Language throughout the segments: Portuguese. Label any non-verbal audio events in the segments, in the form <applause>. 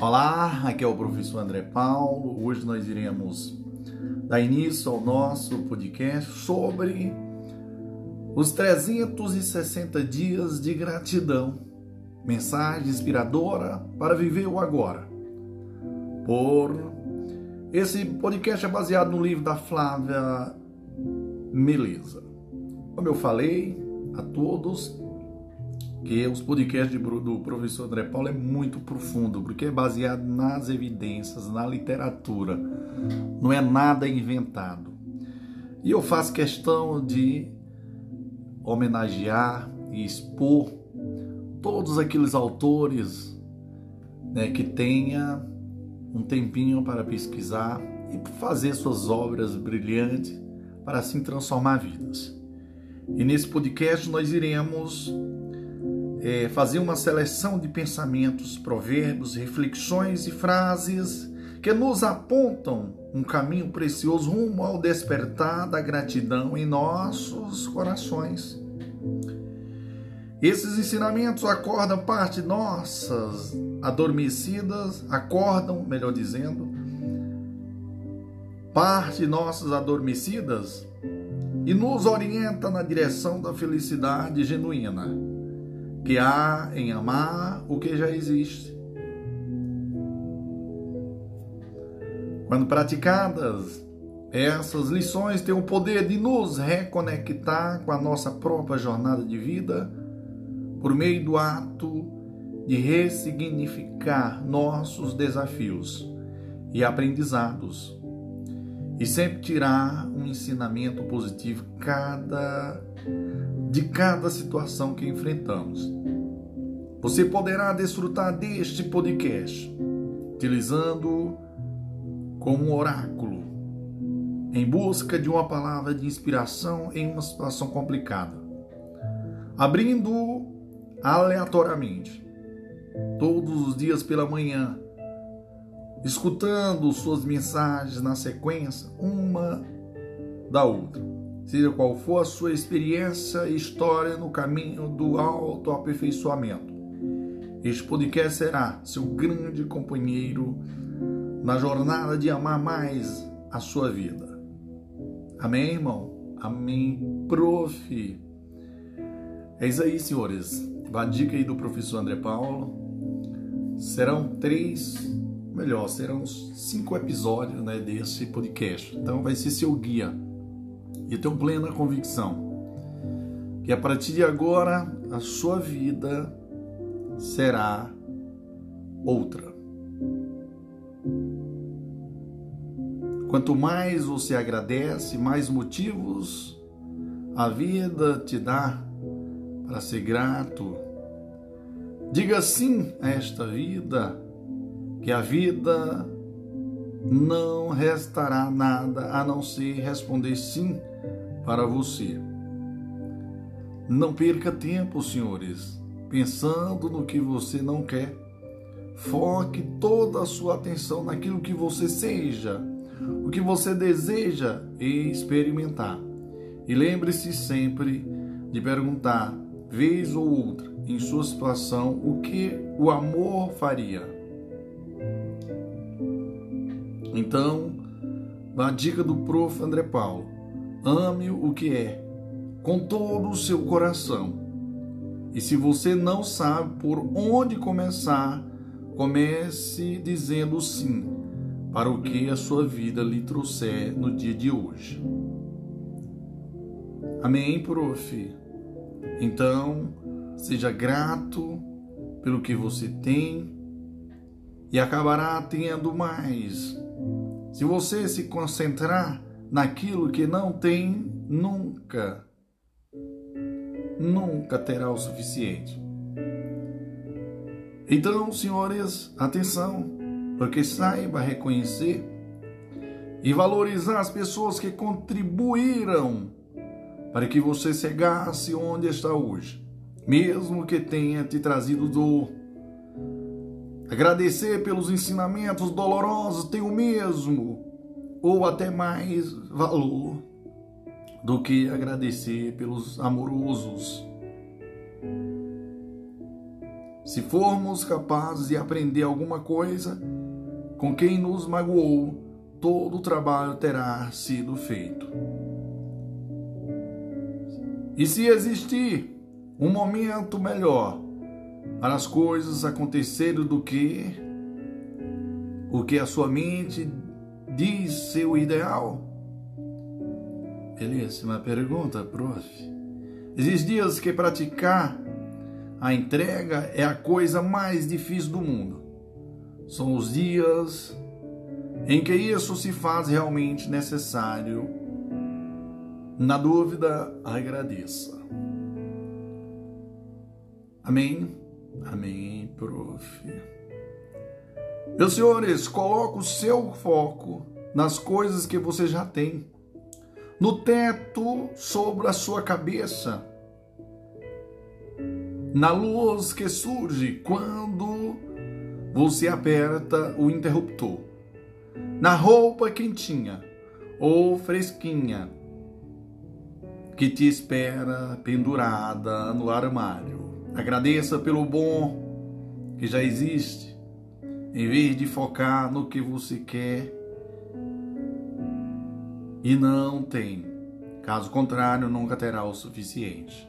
Olá, aqui é o professor André Paulo. Hoje nós iremos dar início ao nosso podcast sobre os 360 dias de gratidão. Mensagem inspiradora para viver o agora. Por esse podcast é baseado no livro da Flávia Meleza. Como eu falei a todos, que os podcasts do professor André Paulo é muito profundo, porque é baseado nas evidências, na literatura, não é nada inventado. E eu faço questão de homenagear e expor todos aqueles autores né, que tenha um tempinho para pesquisar e fazer suas obras brilhantes para assim transformar vidas. E nesse podcast nós iremos é, fazer uma seleção de pensamentos, provérbios, reflexões e frases que nos apontam um caminho precioso rumo ao despertar da gratidão em nossos corações. Esses ensinamentos acordam parte nossas adormecidas, acordam, melhor dizendo, parte nossas adormecidas e nos orienta na direção da felicidade genuína que há em amar o que já existe. Quando praticadas, essas lições têm o poder de nos reconectar com a nossa própria jornada de vida por meio do ato de ressignificar nossos desafios e aprendizados e sempre tirar um ensinamento positivo cada de cada situação que enfrentamos. Você poderá desfrutar deste podcast utilizando como um oráculo em busca de uma palavra de inspiração em uma situação complicada. Abrindo aleatoriamente todos os dias pela manhã, escutando suas mensagens na sequência, uma da outra seja qual for a sua experiência e história no caminho do autoaperfeiçoamento. Este podcast será seu grande companheiro na jornada de amar mais a sua vida. Amém, irmão? Amém, prof. É isso aí, senhores. A dica aí do professor André Paulo. Serão três, melhor, serão cinco episódios né, desse podcast. Então vai ser seu guia e tenho plena convicção que a partir de agora a sua vida será outra. Quanto mais você agradece, mais motivos a vida te dá para ser grato. Diga sim a esta vida, que a vida não restará nada a não ser responder sim para você. Não perca tempo, senhores, pensando no que você não quer. Foque toda a sua atenção naquilo que você seja, o que você deseja experimentar. E lembre-se sempre de perguntar, vez ou outra, em sua situação, o que o amor faria. Então, a dica do prof. André Paulo ame o que é, com todo o seu coração. E se você não sabe por onde começar, comece dizendo sim para o que a sua vida lhe trouxer no dia de hoje. Amém, prof? Então, seja grato pelo que você tem e acabará tendo mais. Se você se concentrar naquilo que não tem, nunca, nunca terá o suficiente. Então, senhores, atenção, porque saiba reconhecer e valorizar as pessoas que contribuíram para que você chegasse onde está hoje, mesmo que tenha te trazido dor. Agradecer pelos ensinamentos dolorosos tem o mesmo ou até mais valor do que agradecer pelos amorosos. Se formos capazes de aprender alguma coisa com quem nos magoou, todo o trabalho terá sido feito. E se existir um momento melhor para as coisas acontecerem do que o que a sua mente diz ser o ideal? Belíssima pergunta, prof. Existem dias que praticar a entrega é a coisa mais difícil do mundo. São os dias em que isso se faz realmente necessário. Na dúvida, agradeça. Amém? Amém, prof. Meus senhores, coloque o seu foco nas coisas que você já tem. No teto sobre a sua cabeça. Na luz que surge quando você aperta o interruptor. Na roupa quentinha ou fresquinha que te espera pendurada no armário. Agradeça pelo bom que já existe, em vez de focar no que você quer e não tem. Caso contrário, nunca terá o suficiente.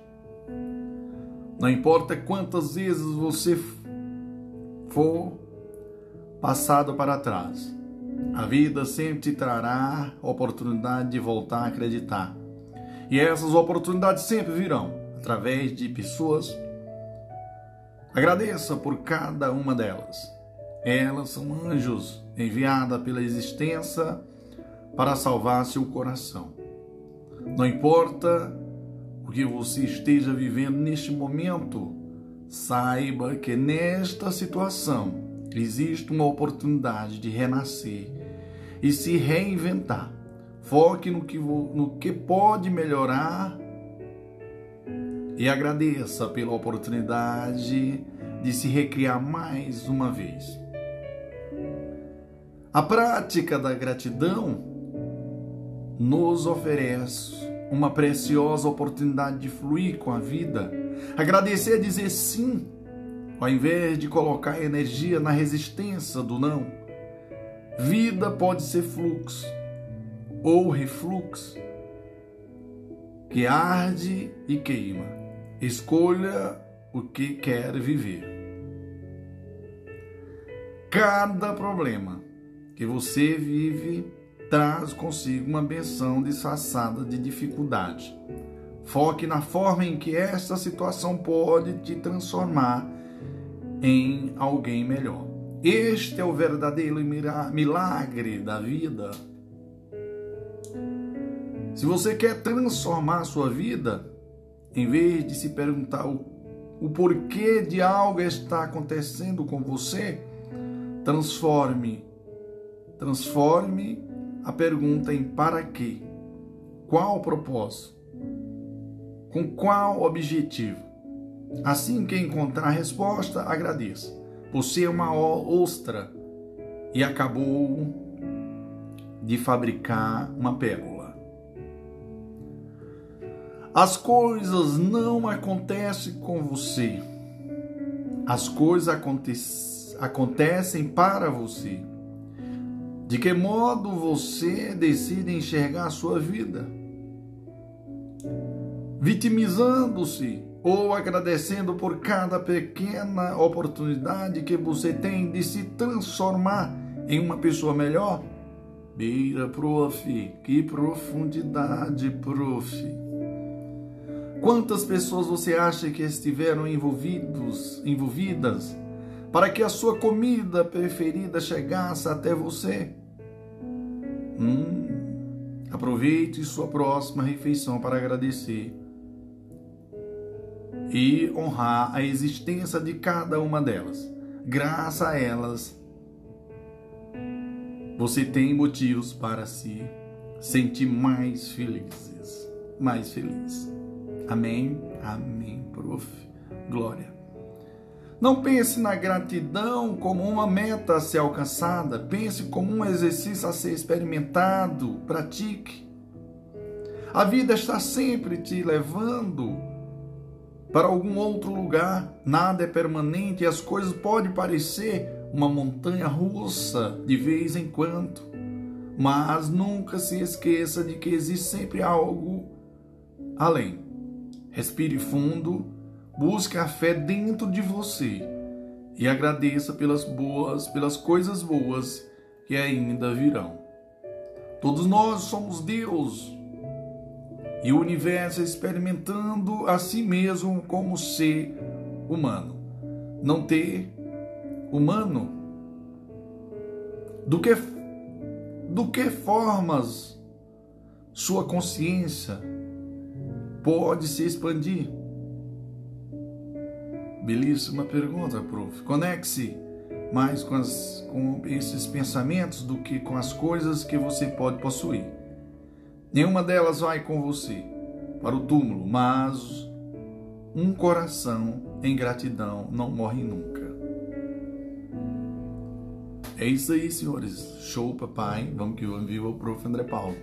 Não importa quantas vezes você for passado para trás, a vida sempre te trará oportunidade de voltar a acreditar. E essas oportunidades sempre virão através de pessoas. Agradeça por cada uma delas. Elas são anjos enviados pela existência para salvar seu coração. Não importa o que você esteja vivendo neste momento, saiba que nesta situação existe uma oportunidade de renascer e se reinventar. Foque no que, no que pode melhorar e agradeça pela oportunidade de se recriar mais uma vez. A prática da gratidão nos oferece uma preciosa oportunidade de fluir com a vida. Agradecer é dizer sim, ao invés de colocar energia na resistência do não. Vida pode ser fluxo ou refluxo, que arde e queima. Escolha o que quer viver. Cada problema que você vive traz consigo uma benção disfarçada de dificuldade. Foque na forma em que esta situação pode te transformar em alguém melhor. Este é o verdadeiro milagre da vida. Se você quer transformar a sua vida, em vez de se perguntar o, o porquê de algo está acontecendo com você, transforme. Transforme a pergunta em para quê? Qual o propósito? Com qual objetivo? Assim que encontrar a resposta, agradeça. Você é uma ostra e acabou de fabricar uma pérola. As coisas não acontecem com você. As coisas acontecem para você. De que modo você decide enxergar a sua vida? Vitimizando-se ou agradecendo por cada pequena oportunidade que você tem de se transformar em uma pessoa melhor? Beira, prof, que profundidade, prof. Quantas pessoas você acha que estiveram envolvidos, envolvidas para que a sua comida preferida chegasse até você? Hum, aproveite sua próxima refeição para agradecer e honrar a existência de cada uma delas. Graças a elas, você tem motivos para se sentir mais felizes, mais feliz. Amém, amém, prof. Glória. Não pense na gratidão como uma meta a ser alcançada, pense como um exercício a ser experimentado, pratique. A vida está sempre te levando para algum outro lugar. Nada é permanente e as coisas podem parecer uma montanha russa de vez em quando. Mas nunca se esqueça de que existe sempre algo além. Respire fundo, busque a fé dentro de você e agradeça pelas boas, pelas coisas boas que ainda virão. Todos nós somos Deus e o universo experimentando a si mesmo como ser humano. Não ter humano do que do que formas sua consciência pode se expandir? Belíssima pergunta, prof. Conecte-se mais com, as, com esses pensamentos do que com as coisas que você pode possuir. Nenhuma delas vai com você para o túmulo, mas um coração em gratidão não morre nunca. É isso aí, senhores. Show, papai. Vamos que vamos. Viva o prof. André Paulo.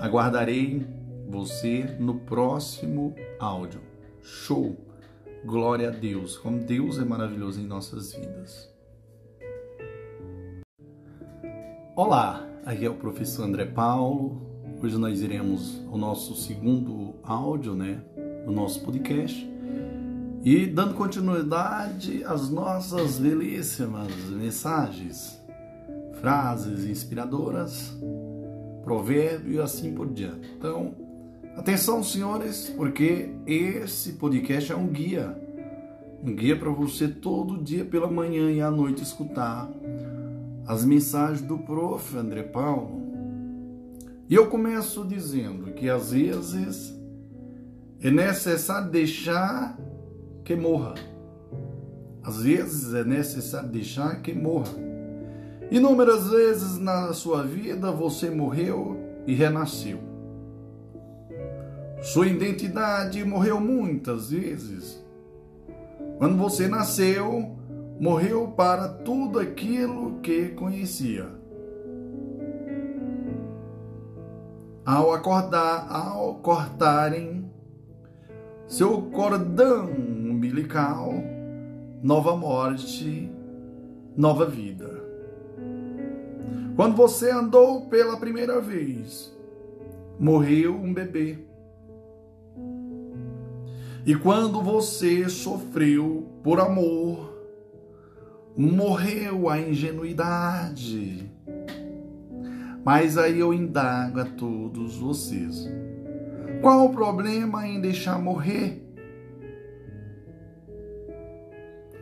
Aguardarei você no próximo áudio. Show. Glória a Deus. Como Deus é maravilhoso em nossas vidas. Olá, aqui é o professor André Paulo. Hoje nós iremos o nosso segundo áudio, né, do nosso podcast. E dando continuidade às nossas belíssimas mensagens, frases inspiradoras, provérbios e assim por diante. Então, atenção, senhores, porque esse podcast é um guia. Um guia para você todo dia pela manhã e à noite escutar as mensagens do prof. André Paulo. E eu começo dizendo que às vezes é necessário deixar que morra. Às vezes é necessário deixar que morra. Inúmeras vezes na sua vida você morreu e renasceu. Sua identidade morreu muitas vezes. Quando você nasceu, morreu para tudo aquilo que conhecia. Ao acordar, ao cortarem seu cordão umbilical, nova morte, nova vida. Quando você andou pela primeira vez, morreu um bebê. E quando você sofreu por amor, morreu a ingenuidade. Mas aí eu indago a todos vocês: qual o problema em deixar morrer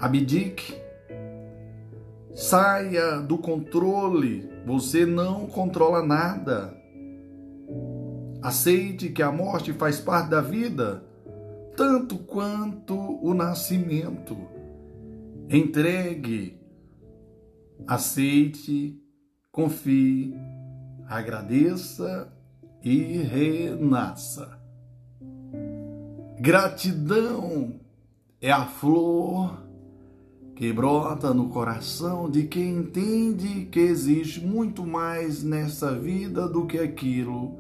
Abdique. Saia do controle. Você não controla nada. Aceite que a morte faz parte da vida, tanto quanto o nascimento. Entregue, aceite, confie, agradeça e renasça. Gratidão é a flor que brota no coração de quem entende que existe muito mais nessa vida do que aquilo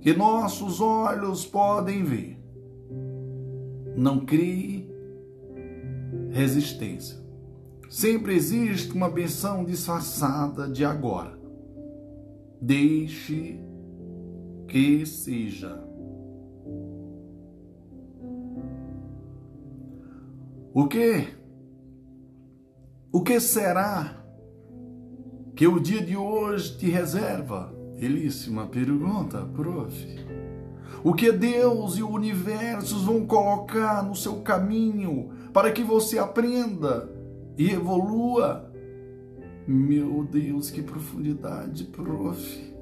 que nossos olhos podem ver. Não crie resistência. Sempre existe uma benção disfarçada de agora. Deixe que seja. O que o que será que o dia de hoje te reserva? Belíssima pergunta, prof. O que Deus e o universo vão colocar no seu caminho para que você aprenda e evolua? Meu Deus, que profundidade, prof.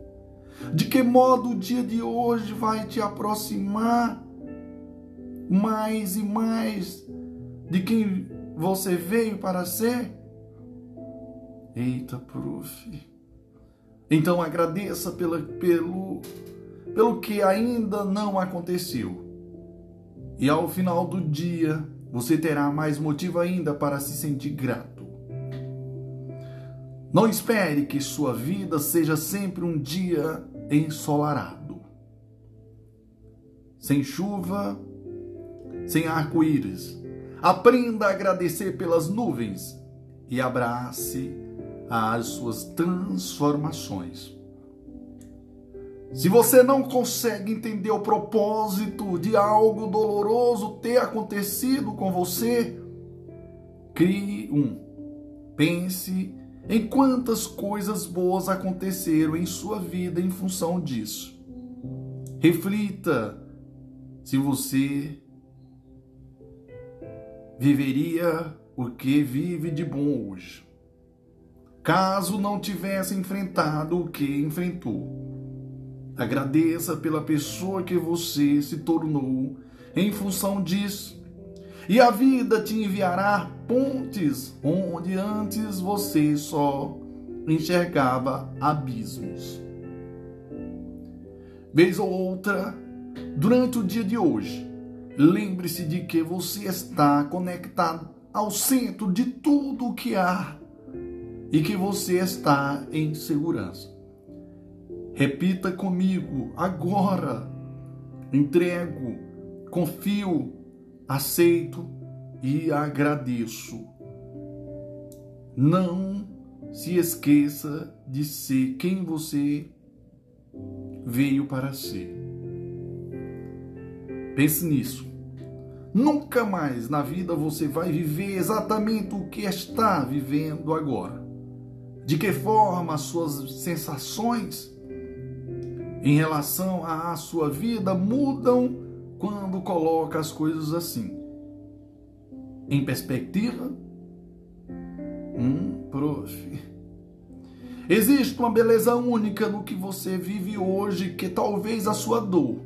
De que modo o dia de hoje vai te aproximar mais e mais de quem você veio para ser? Eita, prof. Então agradeça pela, pelo, pelo que ainda não aconteceu. E ao final do dia, você terá mais motivo ainda para se sentir grato. Não espere que sua vida seja sempre um dia ensolarado. Sem chuva, sem arco-íris. Aprenda a agradecer pelas nuvens e abrace as suas transformações. Se você não consegue entender o propósito de algo doloroso ter acontecido com você, crie um. Pense em quantas coisas boas aconteceram em sua vida em função disso. Reflita se você viveria o que vive de bom hoje, caso não tivesse enfrentado o que enfrentou. Agradeça pela pessoa que você se tornou em função disso. E a vida te enviará pontes onde antes você só enxergava abismos. Vez ou outra, durante o dia de hoje, lembre-se de que você está conectado ao centro de tudo o que há e que você está em segurança. Repita comigo agora. Entrego, confio, aceito e agradeço. Não se esqueça de ser quem você veio para ser. Pense nisso. Nunca mais na vida você vai viver exatamente o que está vivendo agora. De que forma as suas sensações em relação à sua vida mudam quando coloca as coisas assim. Em perspectiva, hum, prof. Existe uma beleza única no que você vive hoje que talvez a sua dor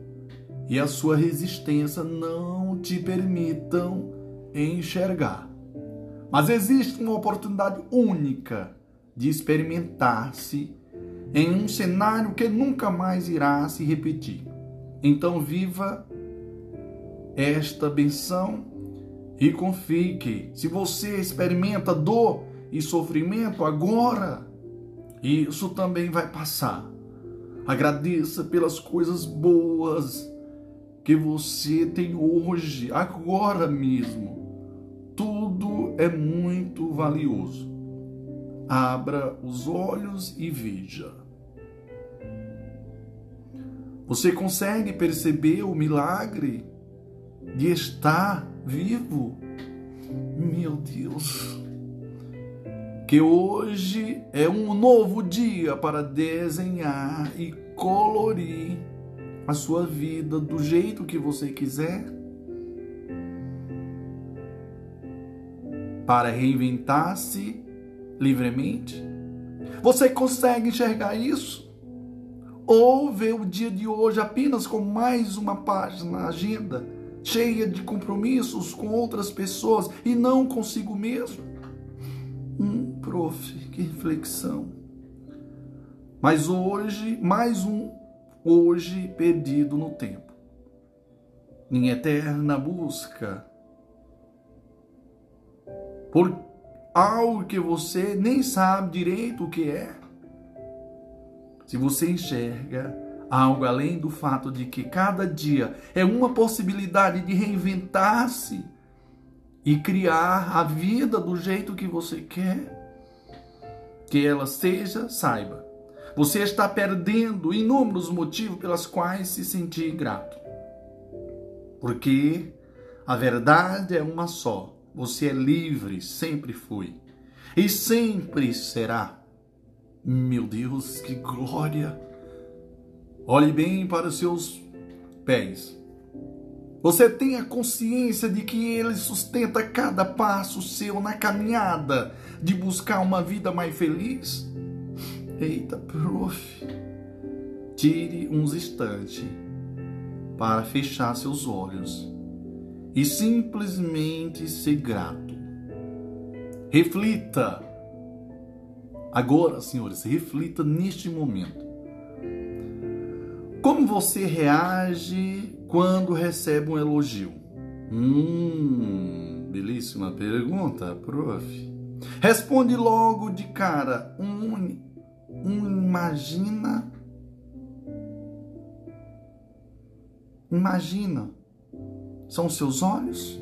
e a sua resistência não te permitam enxergar. Mas existe uma oportunidade única de experimentar-se em um cenário que nunca mais irá se repetir. Então viva esta benção e confie que se você experimenta dor e sofrimento agora, isso também vai passar. Agradeça pelas coisas boas que você tem hoje, agora mesmo. Tudo é muito valioso. Abra os olhos e veja. Você consegue perceber o milagre de estar vivo? Meu Deus! Que hoje é um novo dia para desenhar e colorir a sua vida do jeito que você quiser. Para reinventar-se livremente. Você consegue enxergar isso? Ou ver o dia de hoje apenas como mais uma página na agenda, cheia de compromissos com outras pessoas e não consigo mesmo? Hum, prof, que reflexão. Mas hoje, mais um hoje perdido no tempo. Em eterna busca por algo que você nem sabe direito o que é se você enxerga algo além do fato de que cada dia é uma possibilidade de reinventar-se e criar a vida do jeito que você quer que ela seja, saiba. Você está perdendo inúmeros motivos pelos quais se sentir grato. Porque a verdade é uma só. Você é livre, sempre foi. E sempre será. Meu Deus, que glória! Olhe bem para os seus pés. Você tem a consciência de que ele sustenta cada passo seu na caminhada de buscar uma vida mais feliz? Eita, prof. Tire uns instantes para fechar seus olhos e simplesmente ser grato. Reflita Agora, senhores, reflita neste momento. Como você reage quando recebe um elogio? Hum, belíssima pergunta, prof. Responde logo de cara. Um, um imagina. Imagina São seus olhos?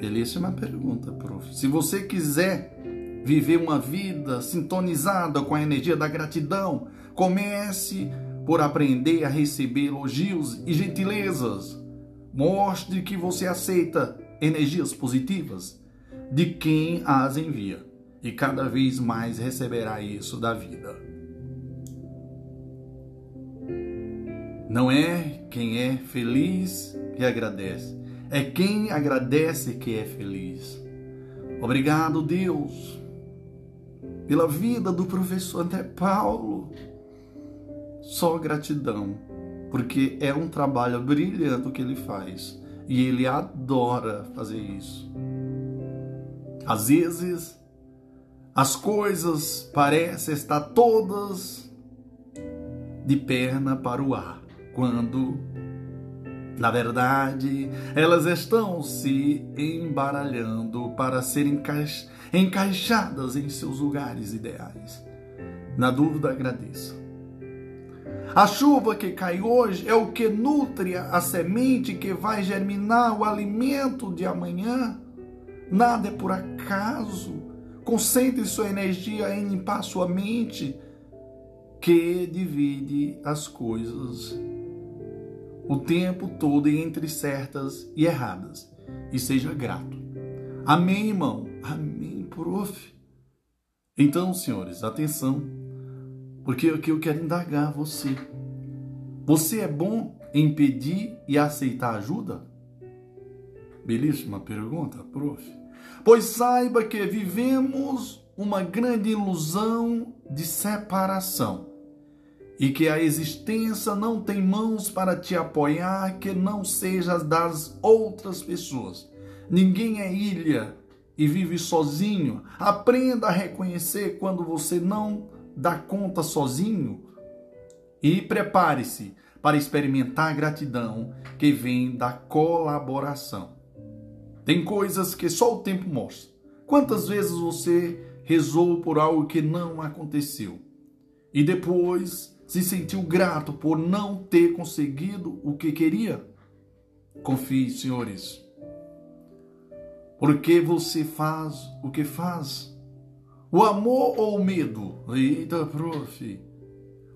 Belíssima pergunta, prof. Se você quiser viver uma vida sintonizada com a energia da gratidão, comece por aprender a receber elogios e gentilezas. Mostre que você aceita energias positivas de quem as envia e cada vez mais receberá isso da vida. Não é quem é feliz que agradece, é quem agradece que é feliz. Obrigado, Deus, pela vida do professor André Paulo. Só gratidão, porque é um trabalho brilhante que ele faz e ele adora fazer isso. Às vezes, as coisas parecem estar todas de perna para o ar quando, na verdade, elas estão se embaralhando para serem encaixadas em seus lugares ideais. Na dúvida, agradeça. A chuva que cai hoje é o que nutre a semente que vai germinar o alimento de amanhã. Nada é por acaso. Concentre sua energia em limpar sua mente, que divide as coisas o tempo todo entre certas e erradas. E seja grato. Amém, irmão? Amém, prof. Então, senhores, atenção, porque aqui eu quero indagar você. Você é bom em pedir e aceitar ajuda? Belíssima pergunta, prof. Pois saiba que vivemos uma grande ilusão de separação e que a existência não tem mãos para te apoiar que não seja das outras pessoas. Ninguém é ilha e vive sozinho. Aprenda a reconhecer quando você não dá conta sozinho e prepare-se para experimentar a gratidão que vem da colaboração. Tem coisas que só o tempo mostra. Quantas vezes você rezou por algo que não aconteceu e depois se sentiu grato por não ter conseguido o que queria? Confie, senhores. Porque você faz o que faz? O amor ou o medo? Eita, prof.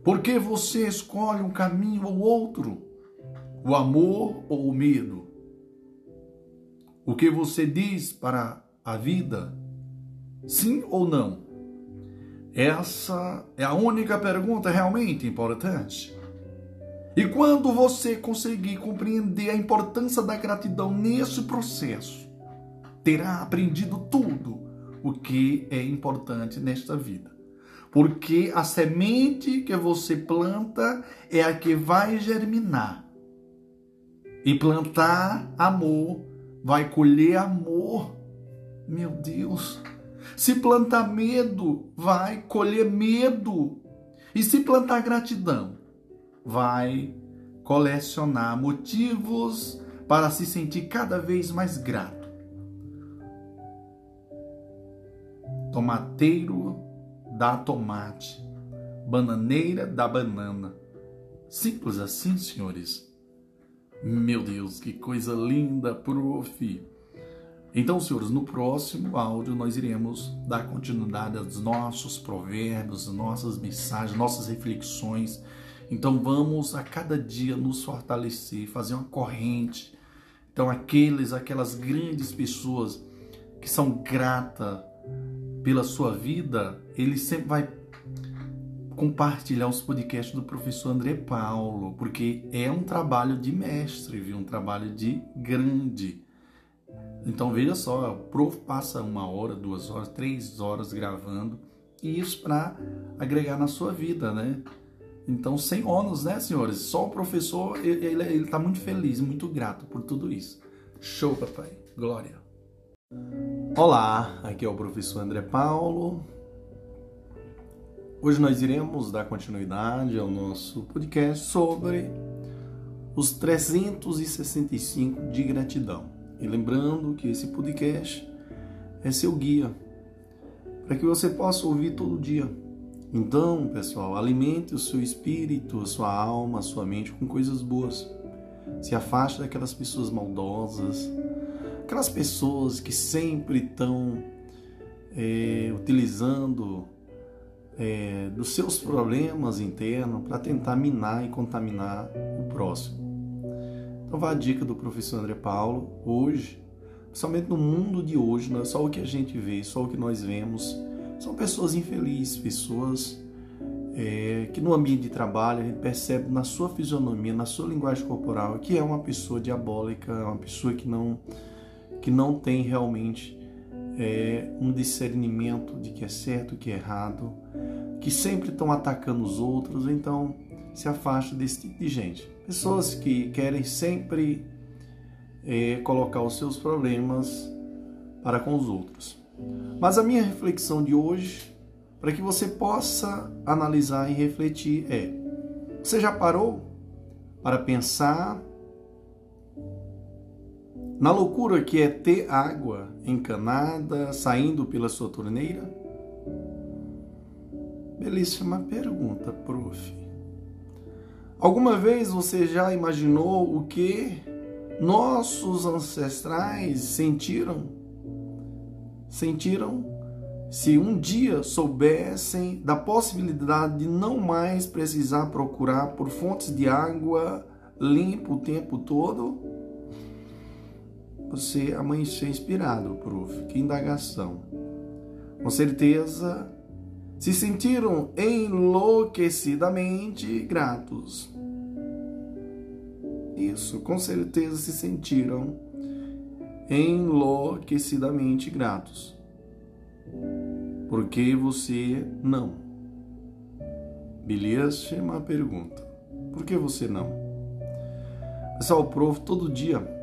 Por que você escolhe um caminho ou outro? O amor ou o medo? O que você diz para a vida? Sim ou não? Essa é a única pergunta realmente importante. E quando você conseguir compreender a importância da gratidão nesse processo, terá aprendido tudo o que é importante nesta vida. Porque a semente que você planta é a que vai germinar. E plantar amor vai colher amor. Meu Deus! Se plantar medo, vai colher medo. E se plantar gratidão, vai colecionar motivos para se sentir cada vez mais grato. Tomateiro dá tomate, bananeira dá banana. Simples assim, senhores. Meu Deus, que coisa linda, prof. Então, senhores, no próximo áudio nós iremos dar continuidade aos nossos provérbios, nossas mensagens, nossas reflexões. Então, vamos a cada dia nos fortalecer, fazer uma corrente. Então, aqueles, aquelas grandes pessoas que são gratas pela sua vida, ele sempre vai compartilhar os podcasts do professor André Paulo, porque é um trabalho de mestre, viu? um trabalho de grande. Então veja só, o prof passa uma hora, duas horas, três horas gravando, e isso para agregar na sua vida, né? Então, sem ônus, né, senhores? Só o professor, ele está muito feliz, muito grato por tudo isso. Show, papai. Glória. Olá, aqui é o professor André Paulo. Hoje nós iremos dar continuidade ao nosso podcast sobre os 365 de gratidão. E lembrando que esse podcast é seu guia para que você possa ouvir todo dia. Então, pessoal, alimente o seu espírito, a sua alma, a sua mente com coisas boas. Se afaste daquelas pessoas maldosas, aquelas pessoas que sempre estão é, utilizando é, dos seus problemas internos para tentar minar e contaminar o próximo. Então, vai a dica do professor André Paulo. Hoje, principalmente no mundo de hoje, não é só o que a gente vê, só o que nós vemos. São pessoas infelizes, pessoas é, que no ambiente de trabalho a gente percebe na sua fisionomia, na sua linguagem corporal, que é uma pessoa diabólica, uma pessoa que não, que não tem realmente é, um discernimento de que é certo e que é errado, que sempre estão atacando os outros, então se afaste desse tipo de gente. Pessoas que querem sempre é, colocar os seus problemas para com os outros. Mas a minha reflexão de hoje, para que você possa analisar e refletir, é: você já parou para pensar na loucura que é ter água encanada saindo pela sua torneira? Belíssima pergunta, prof. Alguma vez você já imaginou o que nossos ancestrais sentiram? Sentiram se um dia soubessem da possibilidade de não mais precisar procurar por fontes de água limpa o tempo todo? Você amanheceu inspirado, prof. Que indagação. Com certeza se sentiram enlouquecidamente gratos. Isso, com certeza se sentiram enlouquecidamente gratos. Porque você não? Beleza? Uma pergunta. Por que você não? Pessoal, o prof, todo dia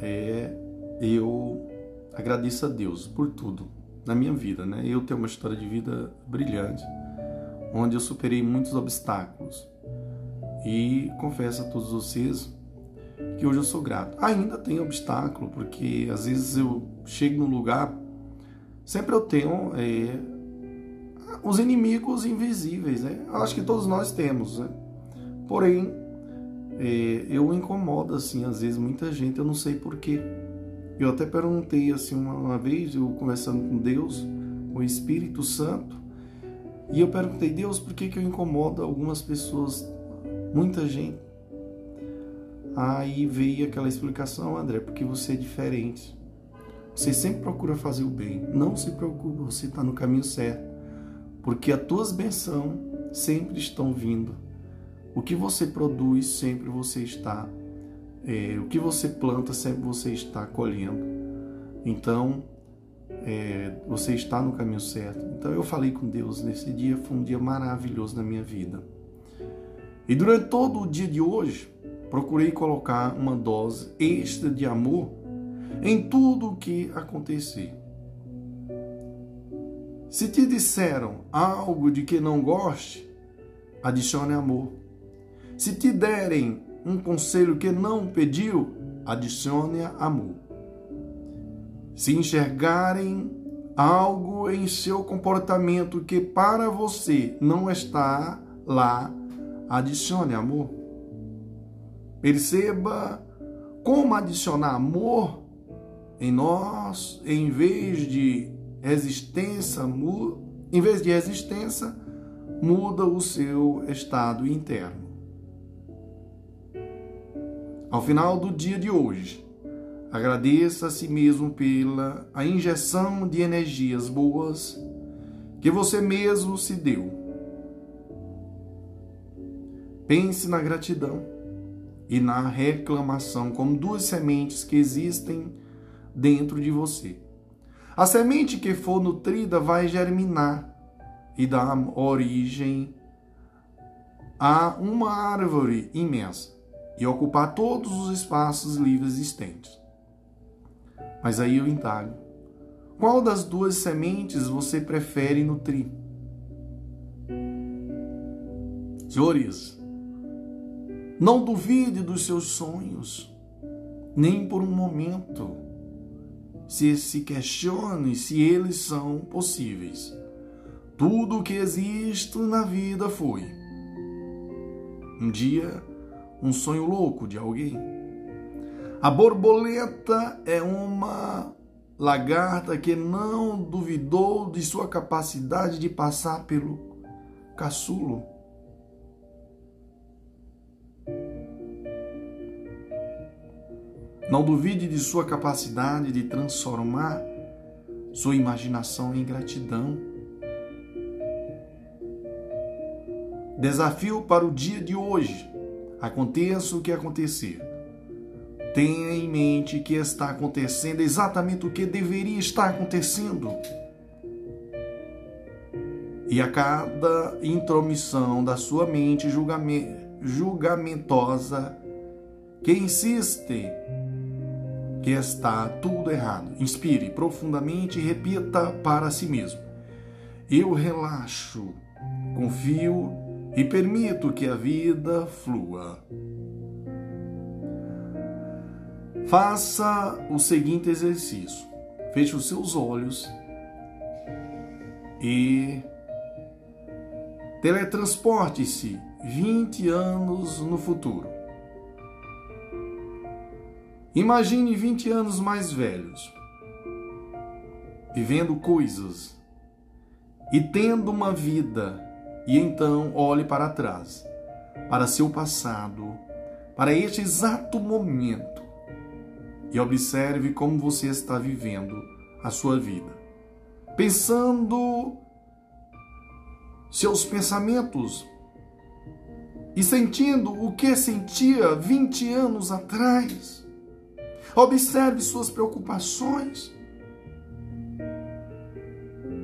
é, eu agradeço a Deus por tudo na minha vida, né? Eu tenho uma história de vida brilhante, onde eu superei muitos obstáculos. E confesso a todos vocês que hoje eu sou grato. Ainda tem obstáculo, porque às vezes eu chego num lugar, sempre eu tenho é, os inimigos invisíveis, né? Eu acho que todos nós temos, né? Porém, é, eu incomodo assim, às vezes muita gente, eu não sei porquê. Eu até perguntei assim uma, uma vez, eu conversando com Deus, com o Espírito Santo, e eu perguntei, Deus, por que, que eu incomodo algumas pessoas, muita gente? Aí veio aquela explicação, André, porque você é diferente. Você sempre procura fazer o bem. Não se preocupe, você está no caminho certo. Porque as tuas bênçãos sempre estão vindo. O que você produz, sempre você está é, o que você planta, sempre você está colhendo. Então, é, você está no caminho certo. Então, eu falei com Deus nesse dia, foi um dia maravilhoso na minha vida. E durante todo o dia de hoje, procurei colocar uma dose extra de amor em tudo o que acontecer. Se te disseram algo de que não goste, adicione amor. Se te derem um conselho que não pediu, adicione amor. Se enxergarem algo em seu comportamento que para você não está lá, adicione amor. Perceba como adicionar amor em nós, em vez de resistência, em vez de resistência, muda o seu estado interno. Ao final do dia de hoje, agradeça a si mesmo pela a injeção de energias boas que você mesmo se deu. Pense na gratidão e na reclamação como duas sementes que existem dentro de você. A semente que for nutrida vai germinar e dar origem a uma árvore imensa e ocupar todos os espaços livres existentes. Mas aí eu indago: qual das duas sementes você prefere nutrir? Senhores, não duvide dos seus sonhos, nem por um momento. Se se questione se eles são possíveis. Tudo o que existe na vida foi. Um dia um sonho louco de alguém. A borboleta é uma lagarta que não duvidou de sua capacidade de passar pelo caçulo. Não duvide de sua capacidade de transformar sua imaginação em gratidão. Desafio para o dia de hoje. Aconteça o que acontecer. Tenha em mente que está acontecendo exatamente o que deveria estar acontecendo. E a cada intromissão da sua mente julgamentosa que insiste que está tudo errado. Inspire profundamente e repita para si mesmo: Eu relaxo, confio e permito que a vida flua. Faça o seguinte exercício: feche os seus olhos e teletransporte-se 20 anos no futuro. Imagine 20 anos mais velhos, vivendo coisas e tendo uma vida, e então olhe para trás, para seu passado, para este exato momento e observe como você está vivendo a sua vida. Pensando seus pensamentos e sentindo o que sentia 20 anos atrás. Observe suas preocupações.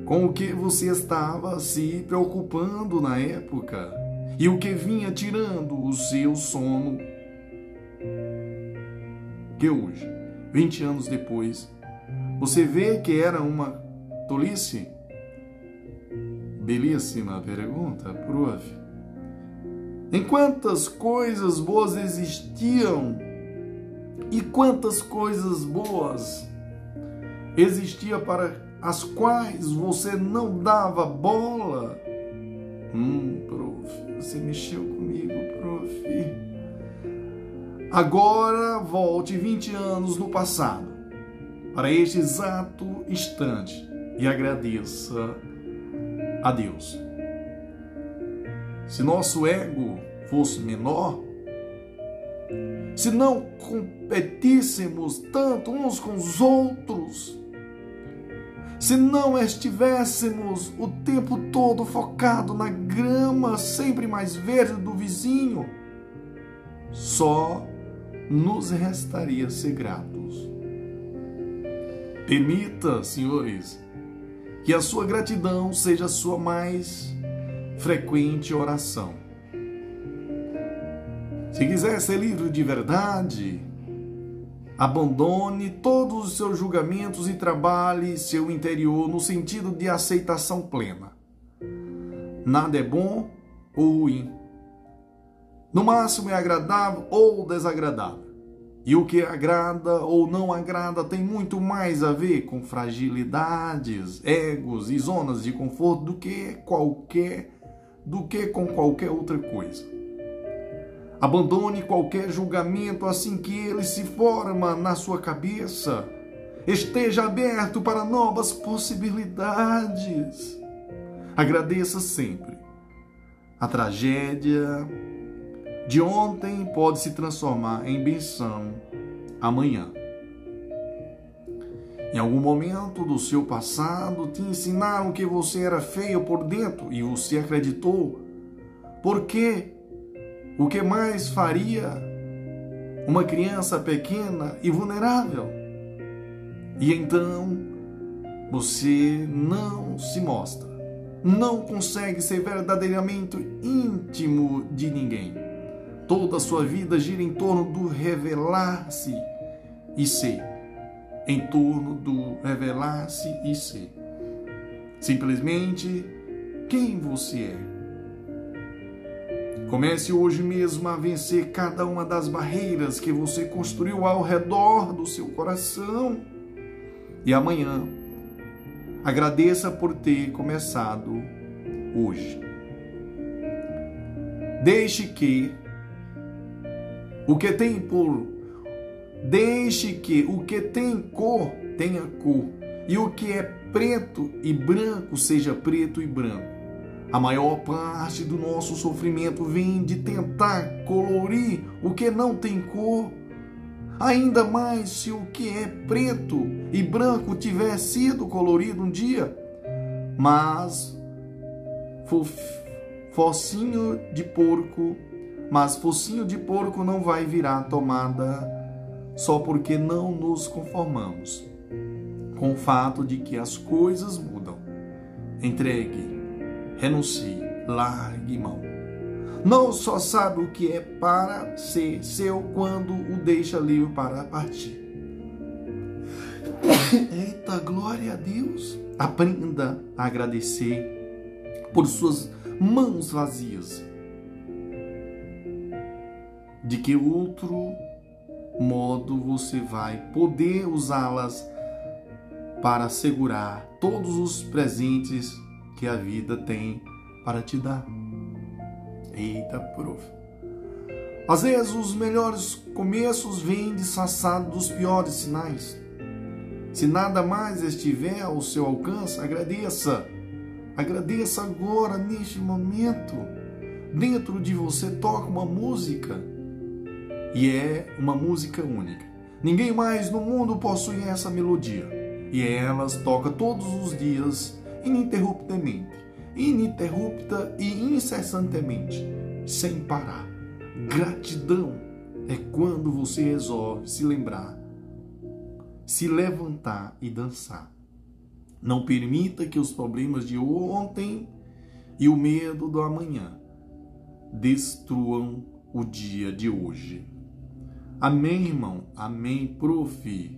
Com o que você estava se preocupando na época e o que vinha tirando o seu sono. Que hoje, 20 anos depois, você vê que era uma tolice? Belíssima pergunta, prof. Em quantas coisas boas existiam e quantas coisas boas existia para as quais você não dava bola? Hum, prof, você mexeu comigo, prof. Agora volte 20 anos no passado, para este exato instante, e agradeça a Deus. Se nosso ego fosse menor, se não competíssemos tanto uns com os outros, se não estivéssemos o tempo todo focado na grama sempre mais verde do vizinho, só nos restaria ser gratos. Permita, senhores, que a sua gratidão seja a sua mais frequente oração. Se quiser ser livre de verdade, abandone todos os seus julgamentos e trabalhe seu interior no sentido de aceitação plena. Nada é bom ou ruim. No máximo é agradável ou desagradável. E o que agrada ou não agrada tem muito mais a ver com fragilidades, egos e zonas de conforto do que qualquer do que com qualquer outra coisa. Abandone qualquer julgamento assim que ele se forma na sua cabeça. Esteja aberto para novas possibilidades. Agradeça sempre. A tragédia de ontem pode se transformar em benção amanhã. Em algum momento do seu passado te ensinaram que você era feio por dentro e você acreditou. Por quê? O que mais faria uma criança pequena e vulnerável? E então você não se mostra, não consegue ser verdadeiramente íntimo de ninguém. Toda a sua vida gira em torno do revelar-se e ser. Em torno do revelar-se e ser. Simplesmente quem você é Comece hoje mesmo a vencer cada uma das barreiras que você construiu ao redor do seu coração. E amanhã, agradeça por ter começado hoje. Deixe que O que tem por deixe que o que tem cor tenha cor, e o que é preto e branco seja preto e branco. A maior parte do nosso sofrimento vem de tentar colorir o que não tem cor. Ainda mais se o que é preto e branco tiver sido colorido um dia. Mas focinho de porco, mas focinho de porco não vai virar tomada só porque não nos conformamos com o fato de que as coisas mudam. Entregue renuncie, largue mão. Não só sabe o que é para ser seu quando o deixa livre para partir. <coughs> Eita, glória a Deus! Aprenda a agradecer por suas mãos vazias. De que outro modo você vai poder usá-las para segurar todos os presentes que a vida tem para te dar. Eita, prof. Às vezes os melhores começos vêm disfarçados dos piores sinais. Se nada mais estiver ao seu alcance, agradeça. Agradeça agora, neste momento. Dentro de você toca uma música. E é uma música única. Ninguém mais no mundo possui essa melodia. E elas toca todos os dias ininterruptamente, ininterrupta e incessantemente, sem parar. Gratidão é quando você resolve se lembrar, se levantar e dançar. Não permita que os problemas de ontem e o medo do amanhã destruam o dia de hoje. Amém, irmão? Amém, prof.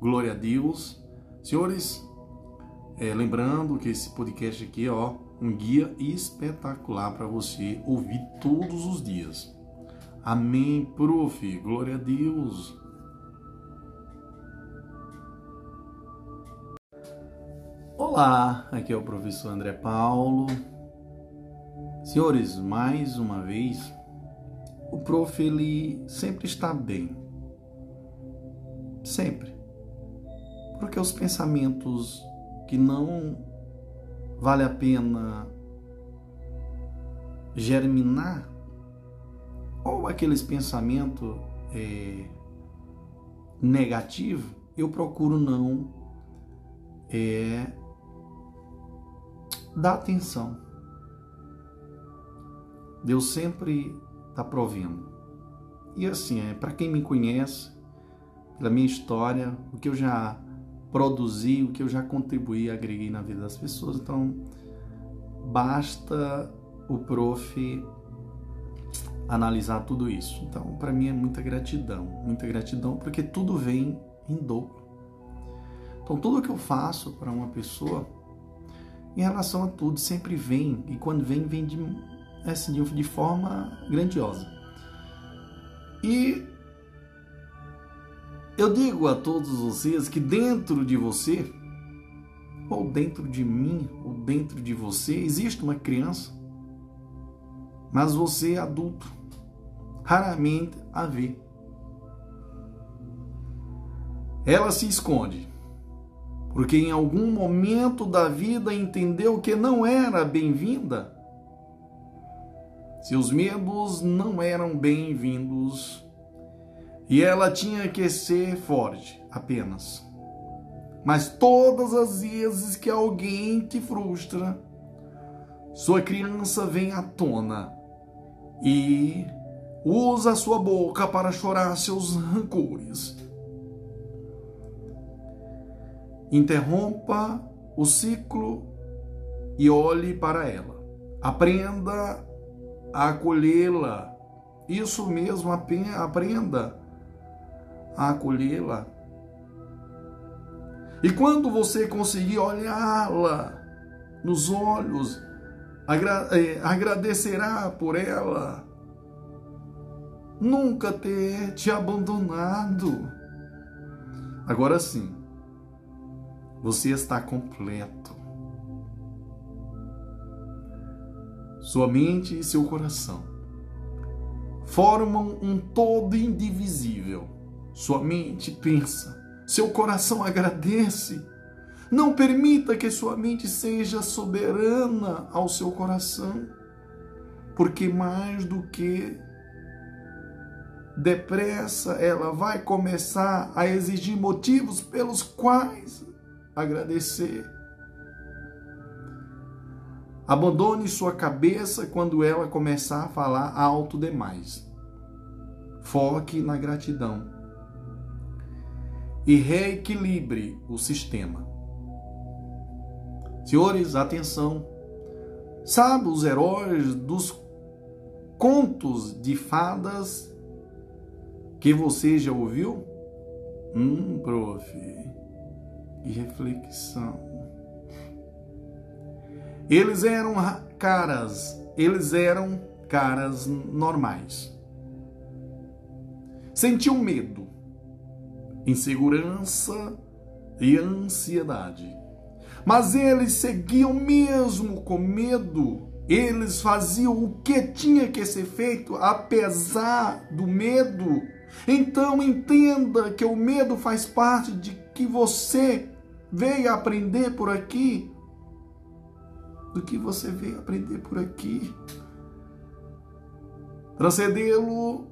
Glória a Deus. Senhores, é, lembrando que esse podcast aqui é ó, um guia espetacular para você ouvir todos os dias. Amém, prof. Glória a Deus. Olá, aqui é o professor André Paulo. Senhores, mais uma vez, o prof ele sempre está bem. Sempre. Porque os pensamentos que não vale a pena germinar, ou aqueles pensamentos é, negativos, eu procuro não é, dar atenção. Deus sempre está provendo. E assim, é, para quem me conhece, pela minha história, o que eu já produzir o que eu já contribuí e agreguei na vida das pessoas. Então, basta o prof analisar tudo isso. Então, para mim é muita gratidão, muita gratidão, porque tudo vem em dobro. Então, tudo que eu faço para uma pessoa, em relação a tudo, sempre vem, e quando vem, vem de, assim, de forma grandiosa. E eu digo a todos vocês que dentro de você, ou dentro de mim, ou dentro de você, existe uma criança, mas você é adulto, raramente a vê. Ela se esconde, porque em algum momento da vida entendeu que não era bem-vinda. Seus medos não eram bem-vindos e ela tinha que ser forte apenas. Mas todas as vezes que alguém te frustra, sua criança vem à tona e usa sua boca para chorar seus rancores. Interrompa o ciclo e olhe para ela. Aprenda a acolhê-la. Isso mesmo, aprenda a acolhê-la. E quando você conseguir olhá-la nos olhos, agra eh, agradecerá por ela nunca ter te abandonado. Agora sim, você está completo. Sua mente e seu coração formam um todo indivisível. Sua mente pensa, seu coração agradece. Não permita que sua mente seja soberana ao seu coração, porque mais do que depressa ela vai começar a exigir motivos pelos quais agradecer. Abandone sua cabeça quando ela começar a falar alto demais. Foque na gratidão e reequilibre o sistema. Senhores, atenção. Sabe os heróis dos contos de fadas que você já ouviu? Hum, prof. Que reflexão. Eles eram caras, eles eram caras normais. Sentiam medo, insegurança e ansiedade. Mas eles seguiam mesmo com medo. Eles faziam o que tinha que ser feito apesar do medo. Então entenda que o medo faz parte de que você veio aprender por aqui do que você veio aprender por aqui. Transcendê-lo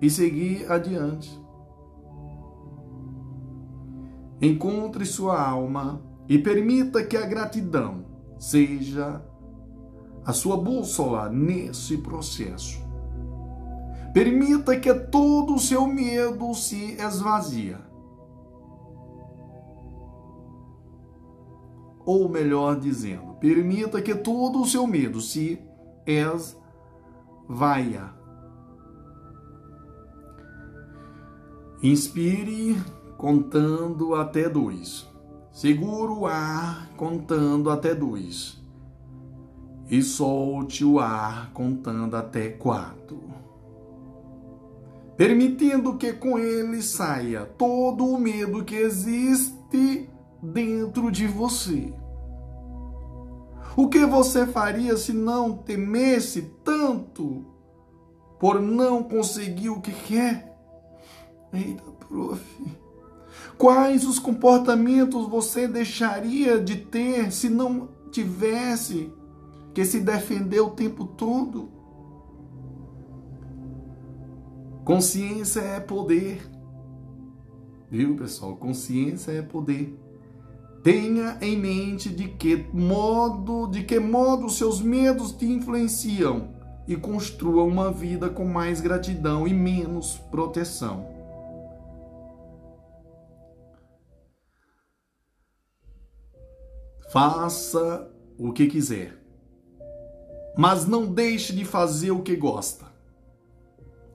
e seguir adiante. Encontre sua alma e permita que a gratidão seja a sua bússola nesse processo. Permita que todo o seu medo se esvazia ou melhor dizendo, permita que todo o seu medo se esvaia. Inspire contando até dois. Segura o ar contando até dois. E solte o ar contando até quatro. Permitindo que com ele saia todo o medo que existe dentro de você. O que você faria se não temesse tanto por não conseguir o que quer? Eita, prof. Quais os comportamentos você deixaria de ter se não tivesse que se defender o tempo todo? Consciência é poder. Viu, pessoal? Consciência é poder. Tenha em mente de que modo, de que modo seus medos te influenciam e construa uma vida com mais gratidão e menos proteção. Faça o que quiser, mas não deixe de fazer o que gosta.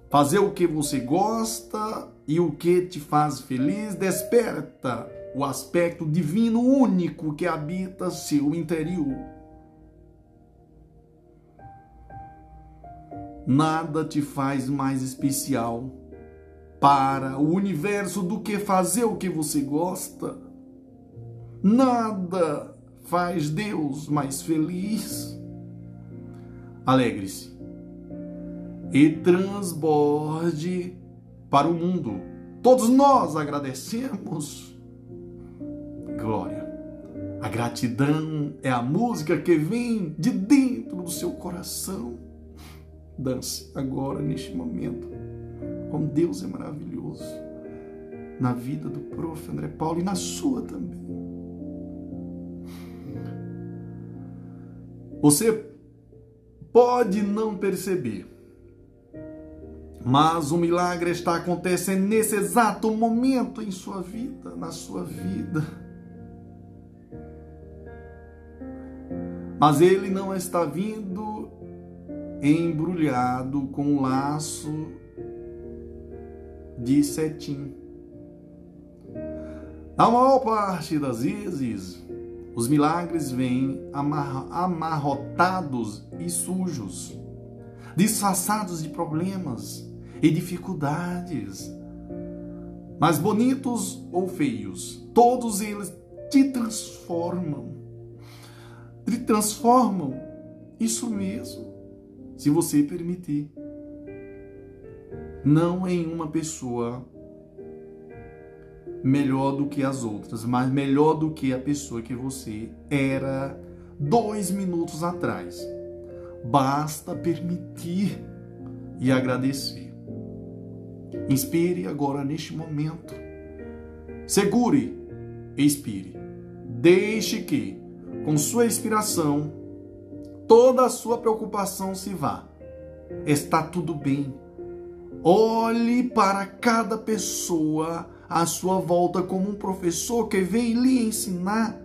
Fazer o que você gosta e o que te faz feliz desperta o aspecto divino único que habita seu interior. Nada te faz mais especial para o universo do que fazer o que você gosta. Nada faz Deus mais feliz. Alegre-se e transborde para o mundo. Todos nós agradecemos glória. A gratidão é a música que vem de dentro do seu coração. Dance agora, neste momento. Como Deus é maravilhoso. Na vida do prof. André Paulo e na sua também. Você pode não perceber, mas o milagre está acontecendo nesse exato momento em sua vida, na sua vida. Mas ele não está vindo embrulhado com um laço de cetim. Na maior parte das vezes, os milagres vêm amarrotados e sujos, disfarçados de problemas e dificuldades. Mas bonitos ou feios, todos eles te transformam lhe transformam. Isso mesmo, se você permitir. não em uma pessoa melhor do que as outras, mas melhor do que a pessoa que você era dois minutos atrás. Basta permitir e agradecer. Inspire agora neste momento. Segure, expire. Deixe que, com sua inspiração, toda a sua preocupação se vá. Está tudo bem. Olhe para cada pessoa à sua volta como um professor que vem lhe ensinar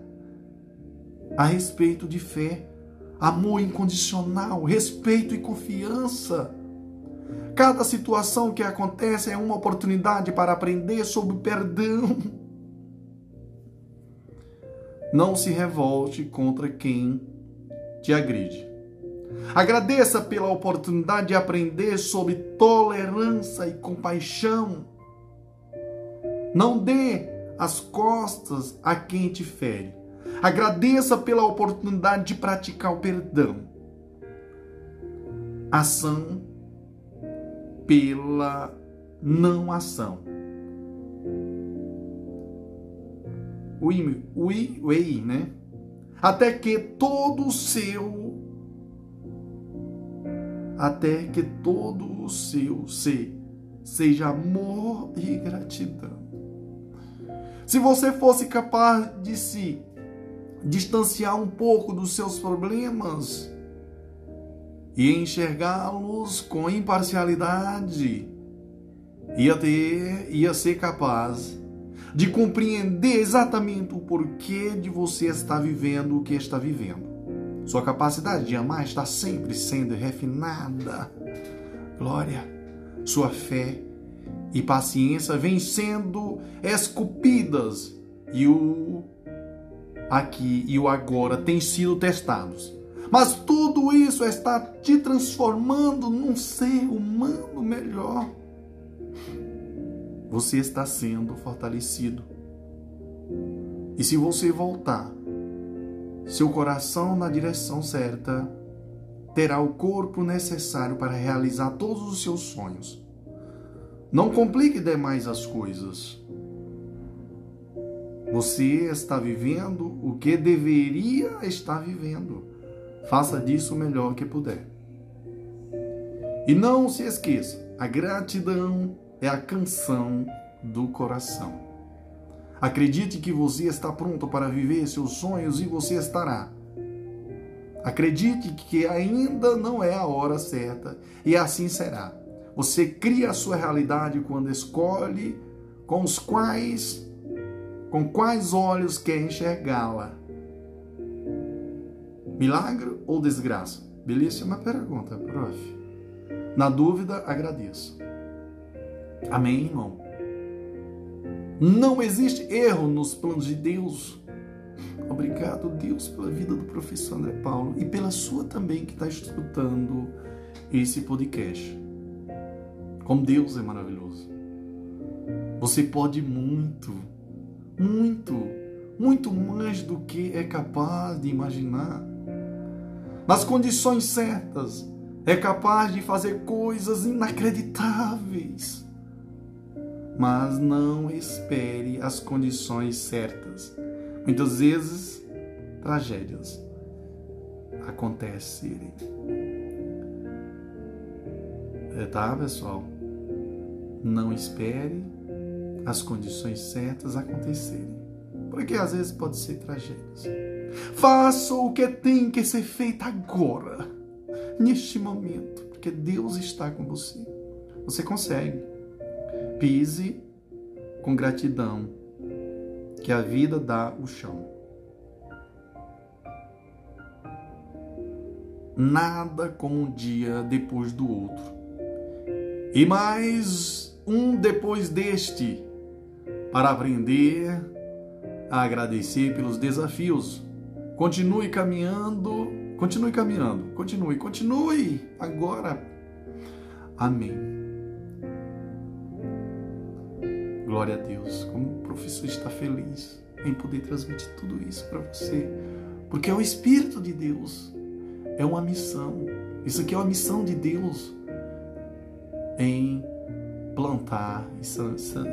a respeito de fé, amor incondicional, respeito e confiança. Cada situação que acontece é uma oportunidade para aprender sobre perdão. Não se revolte contra quem te agride. Agradeça pela oportunidade de aprender sobre tolerância e compaixão. Não dê as costas a quem te fere. Agradeça pela oportunidade de praticar o perdão. Ação pela não ação. Ui, ui, ui, né? Até que todo o seu até que todo o seu ser seja amor e gratidão. Se você fosse capaz de se distanciar um pouco dos seus problemas e enxergá-los com imparcialidade, ia ter, ia ser capaz de compreender exatamente o porquê de você estar vivendo o que está vivendo. Sua capacidade de amar está sempre sendo refinada. Glória. Sua fé e paciência vêm sendo esculpidas e o aqui e o agora têm sido testados. Mas tudo isso está te transformando num ser humano melhor. Você está sendo fortalecido. E se você voltar seu coração na direção certa, terá o corpo necessário para realizar todos os seus sonhos. Não complique demais as coisas. Você está vivendo o que deveria estar vivendo. Faça disso o melhor que puder. E não se esqueça, a gratidão é a canção do coração. Acredite que você está pronto para viver seus sonhos e você estará. Acredite que ainda não é a hora certa e assim será. Você cria a sua realidade quando escolhe com os quais com quais olhos quer enxergá-la. Milagre ou desgraça? Belíssima pergunta, prof. Na dúvida, agradeço. Amém, irmão? Não existe erro nos planos de Deus. Obrigado, Deus, pela vida do professor André Paulo e pela sua também que está escutando esse podcast. Como Deus é maravilhoso. Você pode muito, muito, muito mais do que é capaz de imaginar. Nas condições certas, é capaz de fazer coisas inacreditáveis mas não espere as condições certas. Muitas vezes, tragédias acontecem. É, tá, pessoal? Não espere as condições certas acontecerem. Porque às vezes pode ser tragédias. Faça o que tem que ser feito agora, neste momento, porque Deus está com você. Você consegue. Pise com gratidão, que a vida dá o chão. Nada como um dia depois do outro. E mais um depois deste, para aprender a agradecer pelos desafios. Continue caminhando, continue caminhando, continue, continue agora. Amém. Glória a Deus. Como o professor está feliz em poder transmitir tudo isso para você. Porque é o Espírito de Deus. É uma missão. Isso aqui é uma missão de Deus em plantar e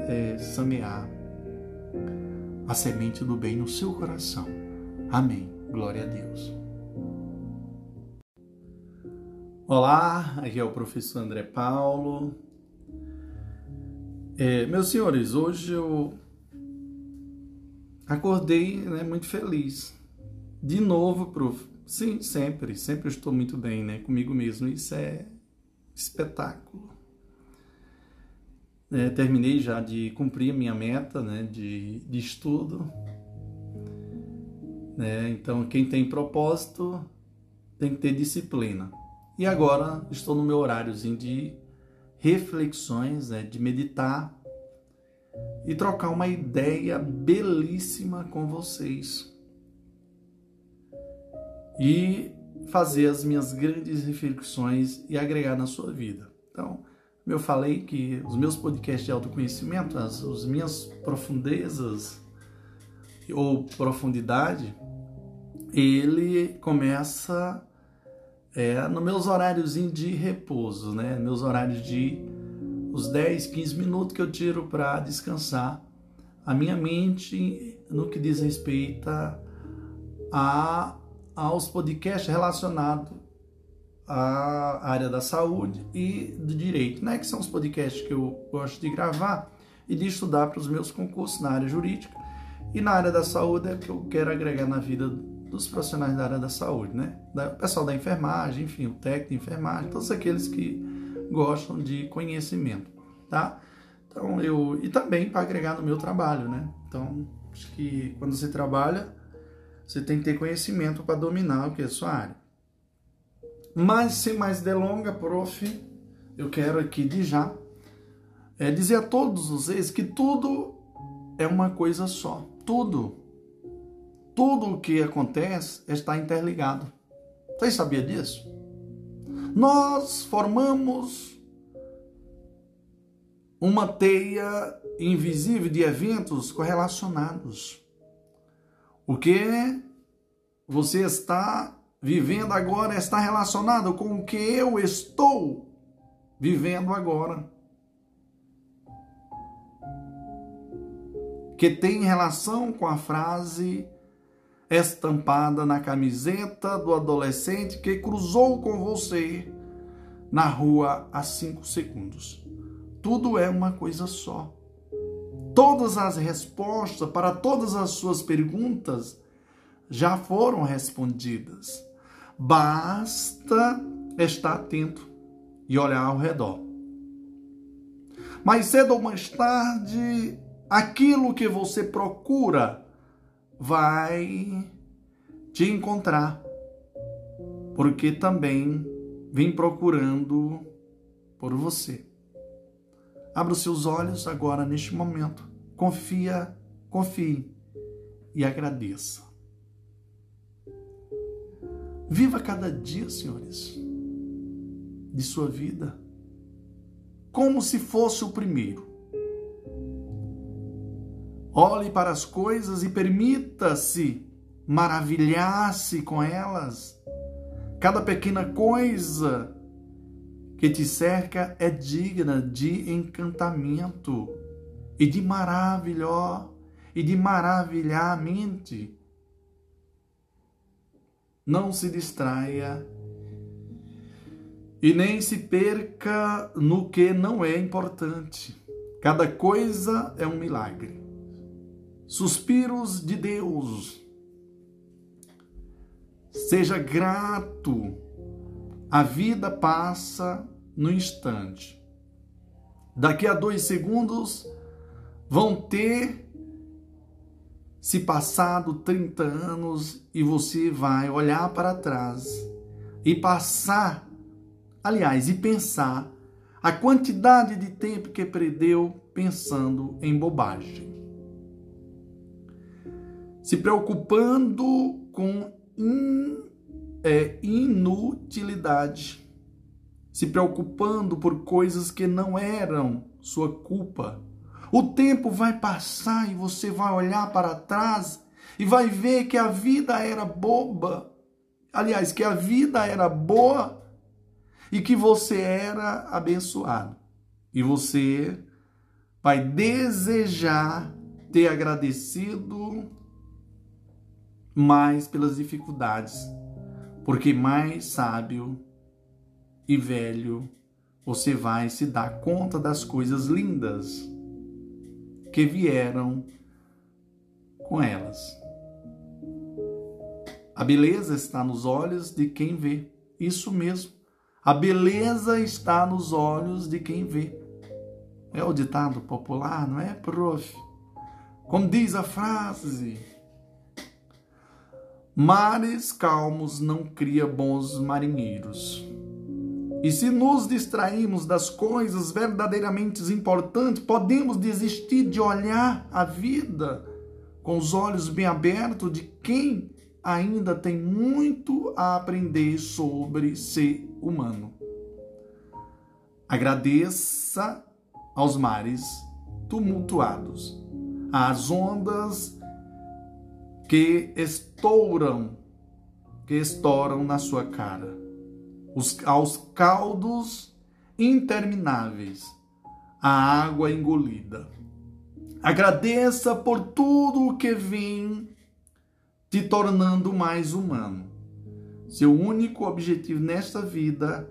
é, semear a semente do bem no seu coração. Amém. Glória a Deus. Olá, aqui é o professor André Paulo. É, meus senhores, hoje eu acordei né, muito feliz. De novo, prof. Sim, sempre, sempre estou muito bem, né? Comigo mesmo. Isso é espetáculo. É, terminei já de cumprir a minha meta né, de, de estudo. Né? Então, quem tem propósito tem que ter disciplina. E agora estou no meu horáriozinho de reflexões, né, de meditar e trocar uma ideia belíssima com vocês. E fazer as minhas grandes reflexões e agregar na sua vida. Então, eu falei que os meus podcasts de autoconhecimento, as, as minhas profundezas ou profundidade, ele começa é, nos meus horários de repouso, né? Meus horários de os 10, 15 minutos que eu tiro para descansar a minha mente no que diz respeito a, aos podcasts relacionados à área da saúde e do direito, né? Que são os podcasts que eu gosto de gravar e de estudar para os meus concursos na área jurídica. E na área da saúde é que eu quero agregar na vida dos profissionais da área da saúde, né? O pessoal da enfermagem, enfim, o técnico de enfermagem, todos aqueles que gostam de conhecimento, tá? Então eu e também para agregar no meu trabalho, né? Então acho que quando você trabalha você tem que ter conhecimento para dominar o que é a sua área. Mas sem mais delonga, prof, eu quero aqui de já é dizer a todos vocês que tudo é uma coisa só. Tudo. Tudo o que acontece está interligado. Vocês sabiam disso? Nós formamos uma teia invisível de eventos correlacionados. O que você está vivendo agora está relacionado com o que eu estou vivendo agora. Que tem relação com a frase estampada na camiseta do adolescente que cruzou com você na rua há cinco segundos. Tudo é uma coisa só. Todas as respostas para todas as suas perguntas já foram respondidas. Basta estar atento e olhar ao redor. Mais cedo ou mais tarde, aquilo que você procura vai te encontrar, porque também vem procurando por você. Abra os seus olhos agora neste momento. Confia, confie e agradeça. Viva cada dia, senhores, de sua vida como se fosse o primeiro. Olhe para as coisas e permita-se maravilhar-se com elas. Cada pequena coisa que te cerca é digna de encantamento e de maravilhó e de maravilhar a mente. Não se distraia e nem se perca no que não é importante. Cada coisa é um milagre suspiros de Deus. Seja grato. A vida passa no instante. Daqui a dois segundos vão ter se passado 30 anos e você vai olhar para trás e passar, aliás, e pensar a quantidade de tempo que perdeu pensando em bobagem se preocupando com in, é, inutilidade, se preocupando por coisas que não eram sua culpa. O tempo vai passar e você vai olhar para trás e vai ver que a vida era boba. Aliás, que a vida era boa e que você era abençoado. E você vai desejar ter agradecido mais pelas dificuldades, porque mais sábio e velho você vai se dar conta das coisas lindas que vieram com elas. A beleza está nos olhos de quem vê. Isso mesmo. A beleza está nos olhos de quem vê. É o ditado popular, não é, prof? Como diz a frase: Mares calmos não cria bons marinheiros. E se nos distrairmos das coisas verdadeiramente importantes, podemos desistir de olhar a vida com os olhos bem abertos de quem ainda tem muito a aprender sobre ser humano. Agradeça aos mares tumultuados, às ondas que estouram, que estouram na sua cara os, aos caldos intermináveis, a água engolida. Agradeça por tudo o que vem te tornando mais humano. Seu único objetivo nesta vida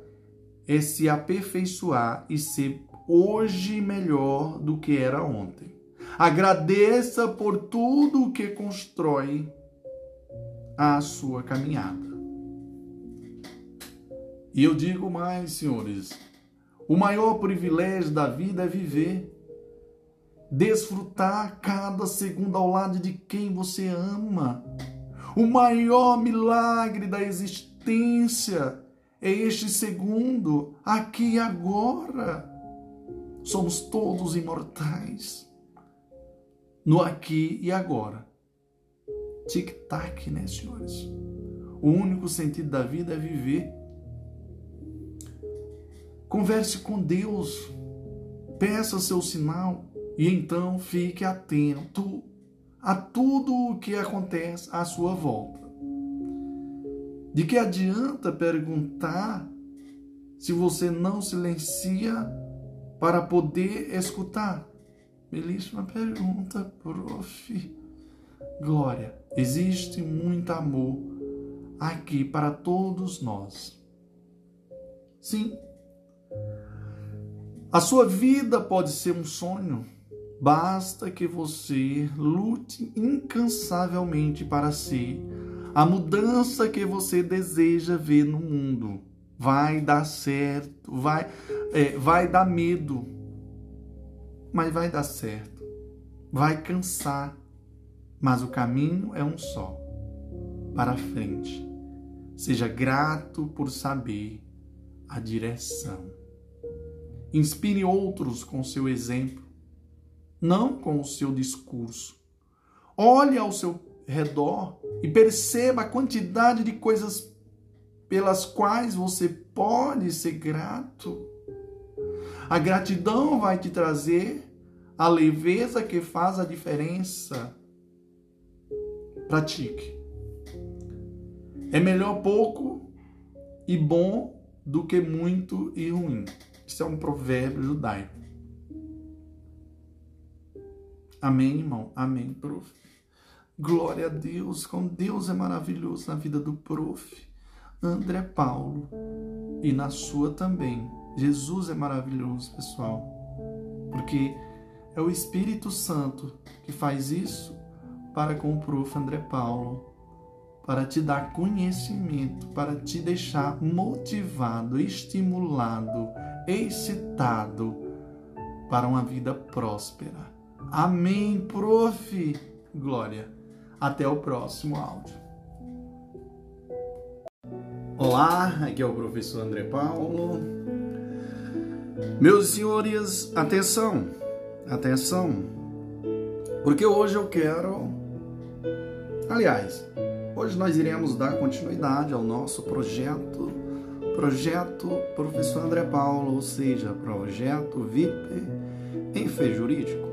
é se aperfeiçoar e ser hoje melhor do que era ontem. Agradeça por tudo o que constrói a sua caminhada. E eu digo mais, senhores: o maior privilégio da vida é viver, desfrutar cada segundo ao lado de quem você ama. O maior milagre da existência é este segundo, aqui e agora. Somos todos imortais. No aqui e agora. Tic-tac, né, senhores? O único sentido da vida é viver Converse com Deus, peça seu sinal e então fique atento a tudo o que acontece à sua volta. De que adianta perguntar se você não silencia para poder escutar? Belíssima pergunta, prof. Glória, existe muito amor aqui para todos nós. Sim, a sua vida pode ser um sonho. Basta que você lute incansavelmente para ser a mudança que você deseja ver no mundo. Vai dar certo, vai, é, vai dar medo, mas vai dar certo. Vai cansar, mas o caminho é um só para frente. Seja grato por saber a direção. Inspire outros com seu exemplo, não com o seu discurso. Olhe ao seu redor e perceba a quantidade de coisas pelas quais você pode ser grato. A gratidão vai te trazer a leveza que faz a diferença. Pratique. É melhor pouco e bom do que muito e ruim. Isso é um provérbio judaico. Amém, irmão? Amém, prof. Glória a Deus, como Deus é maravilhoso na vida do prof. André Paulo e na sua também. Jesus é maravilhoso, pessoal, porque é o Espírito Santo que faz isso para com o prof. André Paulo para te dar conhecimento, para te deixar motivado, estimulado, excitado para uma vida próspera. Amém, prof. Glória. Até o próximo áudio. Olá, aqui é o professor André Paulo. Meus senhores, atenção, atenção, porque hoje eu quero, aliás, Hoje nós iremos dar continuidade ao nosso projeto, projeto Professor André Paulo, ou seja, projeto VIP em Fé Jurídico.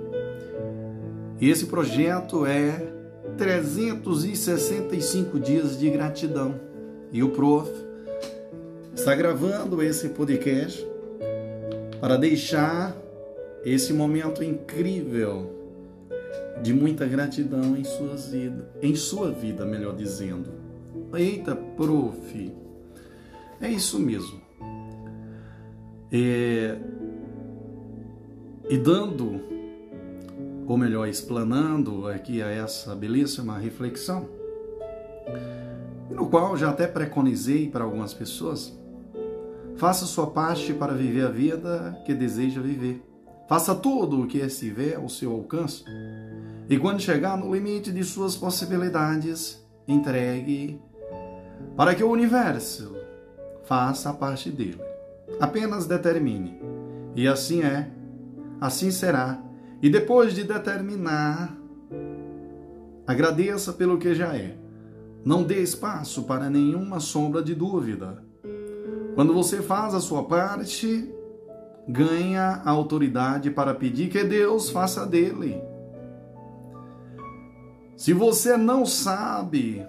E esse projeto é 365 dias de gratidão. E o prof está gravando esse podcast para deixar esse momento incrível de muita gratidão em suas vidas, em sua vida, melhor dizendo. Eita, prof. É isso mesmo. É, e dando, ou melhor, explanando aqui a essa belíssima reflexão, no qual já até preconizei para algumas pessoas, faça sua parte para viver a vida que deseja viver. Faça tudo o que estiver ao seu alcance. E quando chegar no limite de suas possibilidades, entregue para que o universo faça a parte dele. Apenas determine. E assim é, assim será. E depois de determinar, agradeça pelo que já é. Não dê espaço para nenhuma sombra de dúvida. Quando você faz a sua parte, ganha a autoridade para pedir que Deus faça dele. Se você não sabe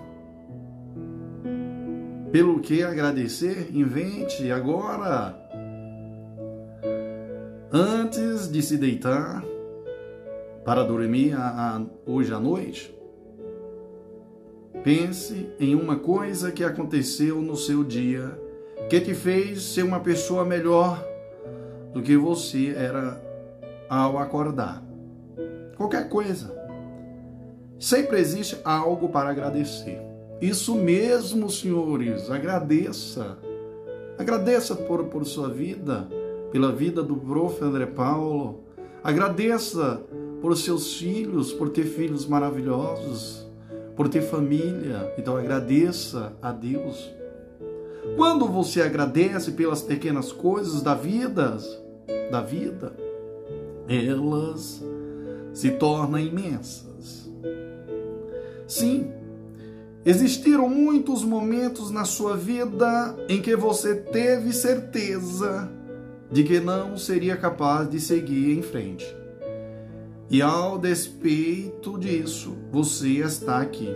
pelo que agradecer, invente agora. Antes de se deitar para dormir a, a, hoje à noite, pense em uma coisa que aconteceu no seu dia que te fez ser uma pessoa melhor do que você era ao acordar. Qualquer coisa. Sempre existe algo para agradecer. Isso mesmo, senhores, agradeça. Agradeça por, por sua vida, pela vida do prof. André Paulo. Agradeça por seus filhos, por ter filhos maravilhosos, por ter família. Então agradeça a Deus. Quando você agradece pelas pequenas coisas da vida, da vida, elas se tornam imensas. Sim, existiram muitos momentos na sua vida em que você teve certeza de que não seria capaz de seguir em frente. E ao despeito disso, você está aqui.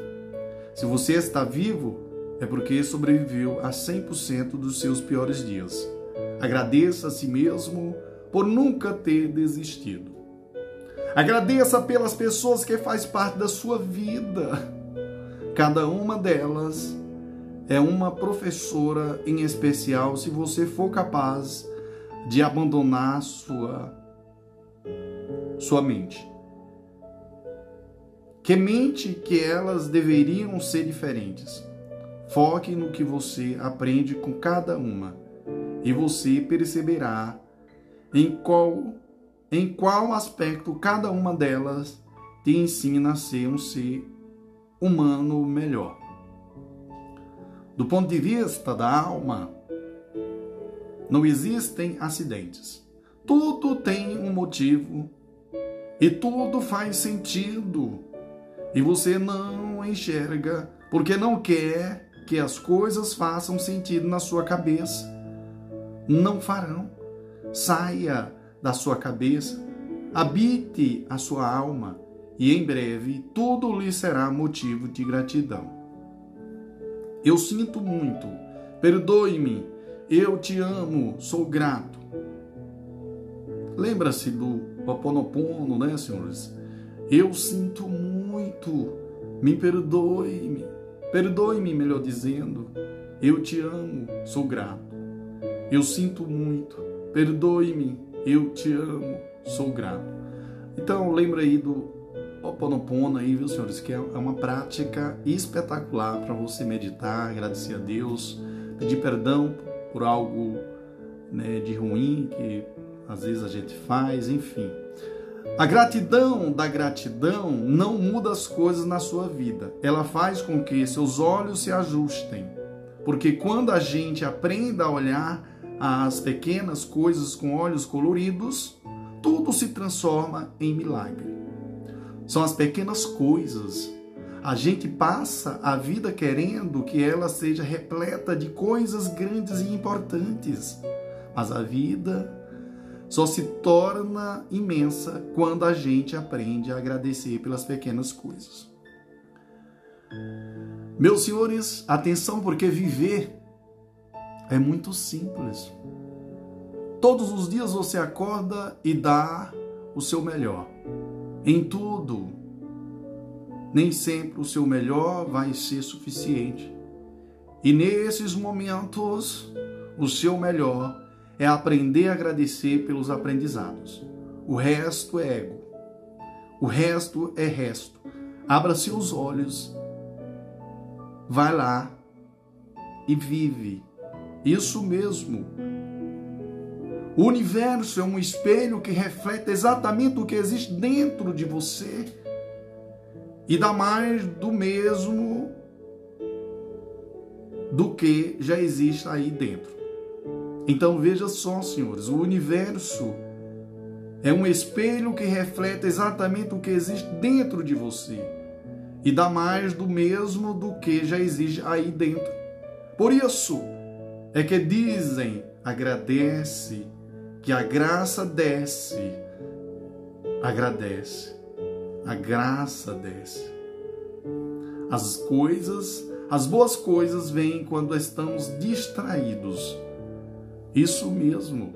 Se você está vivo, é porque sobreviveu a 100% dos seus piores dias. Agradeça a si mesmo por nunca ter desistido. Agradeça pelas pessoas que faz parte da sua vida. Cada uma delas é uma professora em especial se você for capaz de abandonar sua sua mente. Que mente que elas deveriam ser diferentes. Foque no que você aprende com cada uma e você perceberá em qual, em qual aspecto cada uma delas te ensina a ser um ser humano melhor. Do ponto de vista da alma, não existem acidentes. Tudo tem um motivo e tudo faz sentido. E você não enxerga porque não quer que as coisas façam sentido na sua cabeça. Não farão saia da sua cabeça, habite a sua alma e em breve tudo lhe será motivo de gratidão. Eu sinto muito, perdoe-me, eu te amo, sou grato. Lembra-se do Ho'oponopono, né, senhores? Eu sinto muito, me perdoe-me, perdoe-me, melhor dizendo, eu te amo, sou grato. Eu sinto muito, Perdoe-me, eu te amo, sou grato. Então, lembra aí do Oponopono aí, viu, senhores, que é uma prática espetacular para você meditar, agradecer a Deus, pedir perdão por algo né, de ruim que às vezes a gente faz, enfim. A gratidão da gratidão não muda as coisas na sua vida. Ela faz com que seus olhos se ajustem. Porque quando a gente aprende a olhar as pequenas coisas com olhos coloridos, tudo se transforma em milagre. São as pequenas coisas. A gente passa a vida querendo que ela seja repleta de coisas grandes e importantes, mas a vida só se torna imensa quando a gente aprende a agradecer pelas pequenas coisas. Meus senhores, atenção, porque viver é muito simples. Todos os dias você acorda e dá o seu melhor. Em tudo. Nem sempre o seu melhor vai ser suficiente. E nesses momentos, o seu melhor é aprender a agradecer pelos aprendizados. O resto é ego. O resto é resto. Abra seus olhos, vai lá e vive. Isso mesmo. O universo é um espelho que reflete exatamente o que existe dentro de você e dá mais do mesmo do que já existe aí dentro. Então veja só, senhores, o universo é um espelho que reflete exatamente o que existe dentro de você e dá mais do mesmo do que já existe aí dentro. Por isso é que dizem: agradece, que a graça desce. Agradece, a graça desce. As coisas, as boas coisas vêm quando estamos distraídos. Isso mesmo.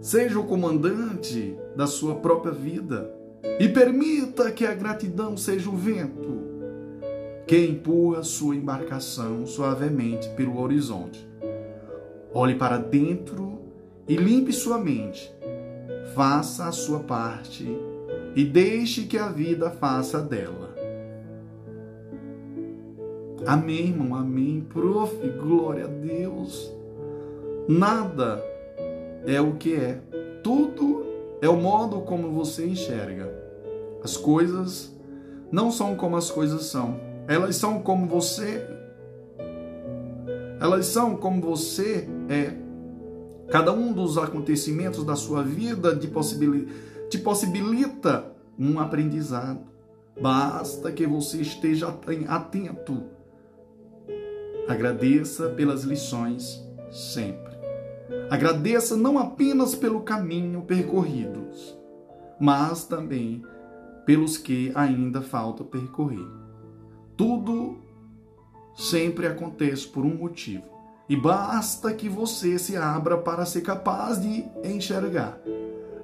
Seja o comandante da sua própria vida e permita que a gratidão seja o vento que empurra sua embarcação suavemente pelo horizonte. Olhe para dentro e limpe sua mente. Faça a sua parte e deixe que a vida faça dela. Amém, irmão, amém. Prof, glória a Deus. Nada é o que é. Tudo é o modo como você enxerga. As coisas não são como as coisas são. Elas são como você. Elas são como você é. Cada um dos acontecimentos da sua vida te te possibilita um aprendizado. Basta que você esteja atento. Agradeça pelas lições sempre. Agradeça não apenas pelo caminho percorrido, mas também pelos que ainda falta percorrer. Tudo sempre acontece por um motivo. E basta que você se abra para ser capaz de enxergar.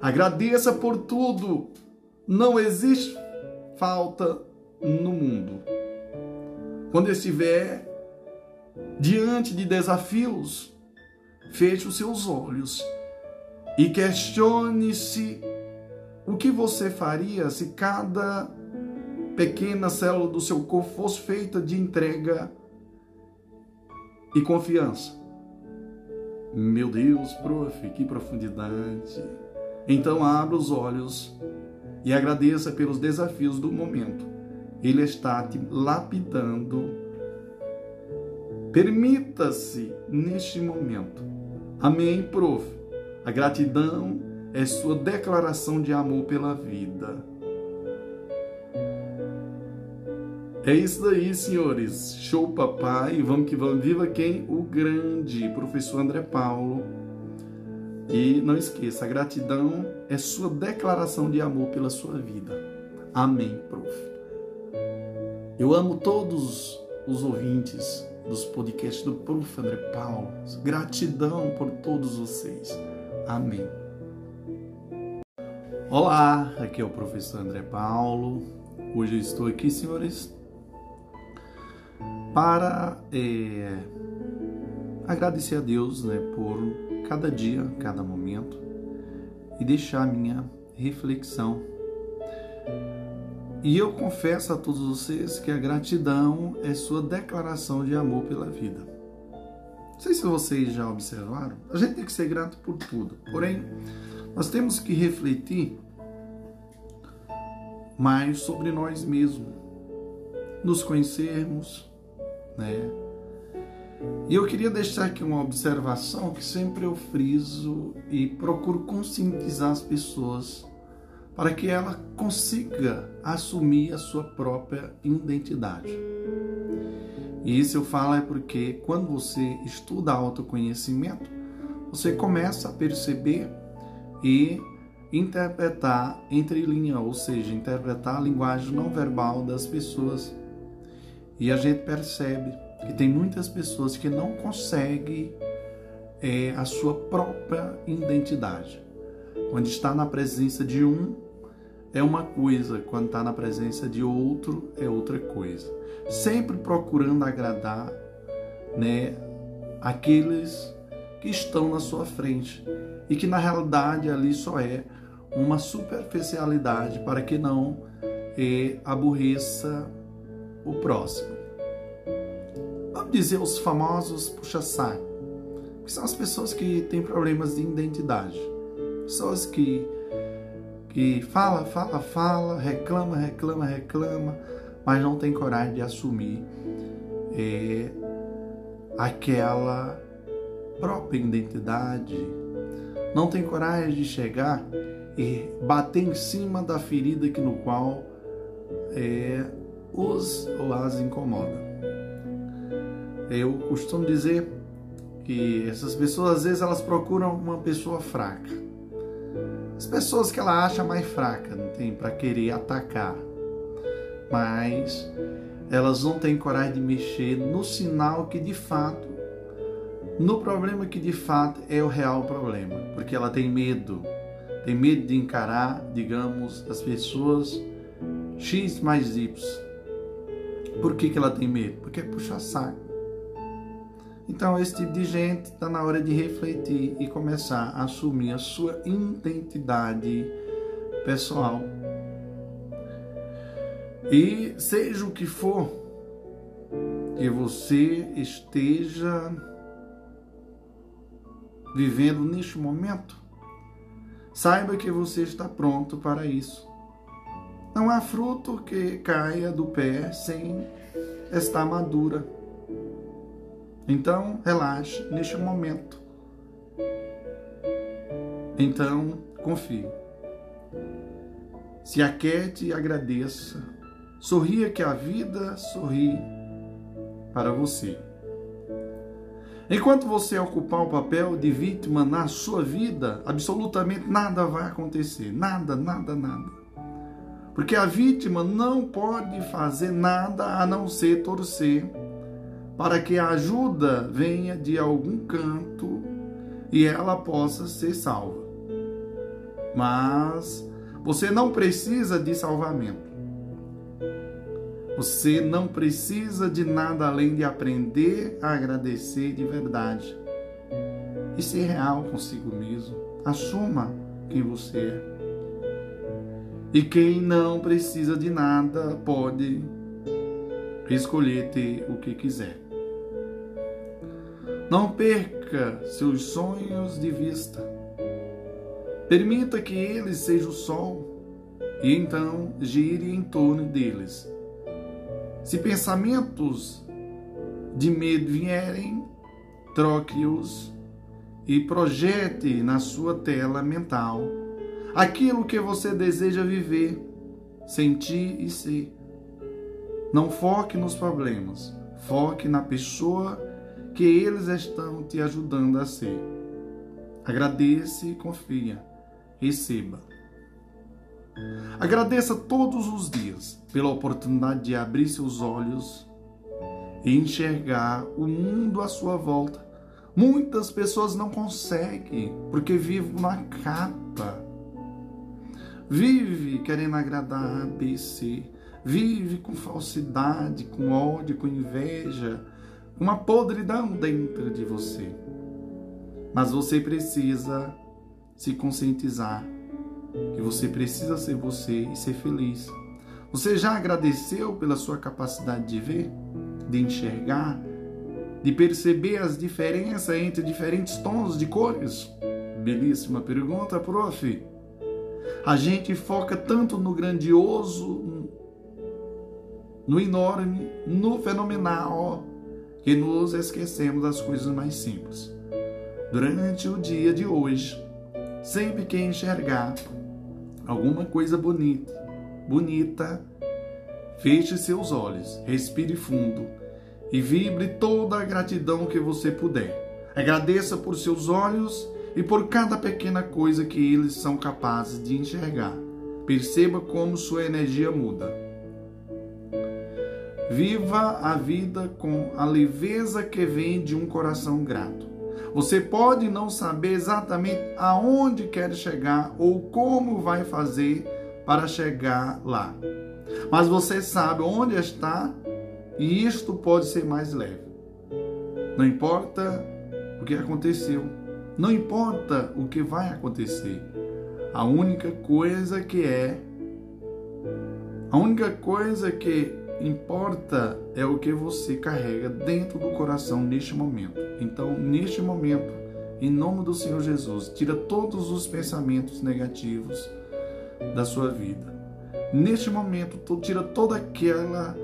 Agradeça por tudo. Não existe falta no mundo. Quando estiver diante de desafios, Feche os seus olhos e questione-se o que você faria se cada pequena célula do seu corpo fosse feita de entrega e confiança. Meu Deus, prof, que profundidade. Então abra os olhos e agradeça pelos desafios do momento. Ele está te lapidando. Permita-se neste momento Amém, prof. A gratidão é sua declaração de amor pela vida. É isso daí, senhores. Show, papai. Vamos que vamos. Viva quem? O grande professor André Paulo. E não esqueça, a gratidão é sua declaração de amor pela sua vida. Amém, prof. Eu amo todos os ouvintes dos podcasts do Prof. André Paulo. Gratidão por todos vocês. Amém. Olá, aqui é o professor André Paulo. Hoje eu estou aqui, senhores, para é, agradecer a Deus né, por cada dia, cada momento e deixar minha reflexão e eu confesso a todos vocês que a gratidão é sua declaração de amor pela vida. Não sei se vocês já observaram, a gente tem que ser grato por tudo. Porém, nós temos que refletir mais sobre nós mesmos, nos conhecermos, né? E eu queria deixar aqui uma observação que sempre eu friso e procuro conscientizar as pessoas para que ela consiga assumir a sua própria identidade. E isso eu falo é porque quando você estuda autoconhecimento, você começa a perceber e interpretar entre linhas, ou seja, interpretar a linguagem não verbal das pessoas. E a gente percebe que tem muitas pessoas que não conseguem é a sua própria identidade. Quando está na presença de um, é uma coisa, quando está na presença de outro, é outra coisa. Sempre procurando agradar né, aqueles que estão na sua frente e que na realidade ali só é uma superficialidade para que não é, aborreça o próximo. Vamos dizer os famosos puxa-saco, que são as pessoas que têm problemas de identidade, pessoas que que fala, fala, fala, reclama, reclama, reclama, mas não tem coragem de assumir é, aquela própria identidade, não tem coragem de chegar e bater em cima da ferida que no qual é, os ou as incomoda. Eu costumo dizer que essas pessoas às vezes elas procuram uma pessoa fraca. As pessoas que ela acha mais fraca, não tem para querer atacar. Mas elas não têm coragem de mexer no sinal que de fato no problema que de fato é o real problema, porque ela tem medo, tem medo de encarar, digamos, as pessoas X mais Y. Por que, que ela tem medo? Porque é saco. Então, esse tipo de gente está na hora de refletir e começar a assumir a sua identidade pessoal. E seja o que for que você esteja vivendo neste momento, saiba que você está pronto para isso. Não há fruto que caia do pé sem estar madura. Então, relaxe neste momento. Então, confie. Se aquiete e agradeça. Sorria que a vida sorri para você. Enquanto você ocupar o papel de vítima na sua vida, absolutamente nada vai acontecer. Nada, nada, nada. Porque a vítima não pode fazer nada a não ser torcer para que a ajuda venha de algum canto e ela possa ser salva. Mas você não precisa de salvamento. Você não precisa de nada além de aprender a agradecer de verdade e ser real consigo mesmo. Assuma quem você é. E quem não precisa de nada pode escolher ter o que quiser. Não perca seus sonhos de vista. Permita que eles sejam o sol e então gire em torno deles se pensamentos de medo vierem, troque-os e projete na sua tela mental aquilo que você deseja viver, sentir e ser. Não foque nos problemas, foque na pessoa que eles estão te ajudando a ser. Agradeça e confia. Receba. Agradeça todos os dias pela oportunidade de abrir seus olhos e enxergar o mundo à sua volta. Muitas pessoas não conseguem porque vivem na capa. Vive querendo agradar A, B, C. Vive com falsidade, com ódio, com inveja, uma podridão dentro de você. Mas você precisa se conscientizar que você precisa ser você e ser feliz. Você já agradeceu pela sua capacidade de ver, de enxergar, de perceber as diferenças entre diferentes tons de cores? Belíssima pergunta, prof. A gente foca tanto no grandioso, no enorme, no fenomenal, que nos esquecemos das coisas mais simples. Durante o dia de hoje, sempre que enxergar alguma coisa bonita, bonita, feche seus olhos, respire fundo e vibre toda a gratidão que você puder. Agradeça por seus olhos e por cada pequena coisa que eles são capazes de enxergar. Perceba como sua energia muda. Viva a vida com a leveza que vem de um coração grato. Você pode não saber exatamente aonde quer chegar ou como vai fazer para chegar lá. Mas você sabe onde está e isto pode ser mais leve. Não importa o que aconteceu, não importa o que vai acontecer. A única coisa que é a única coisa que importa é o que você carrega dentro do coração neste momento. Então, neste momento, em nome do Senhor Jesus, tira todos os pensamentos negativos da sua vida. Neste momento, tira toda aquela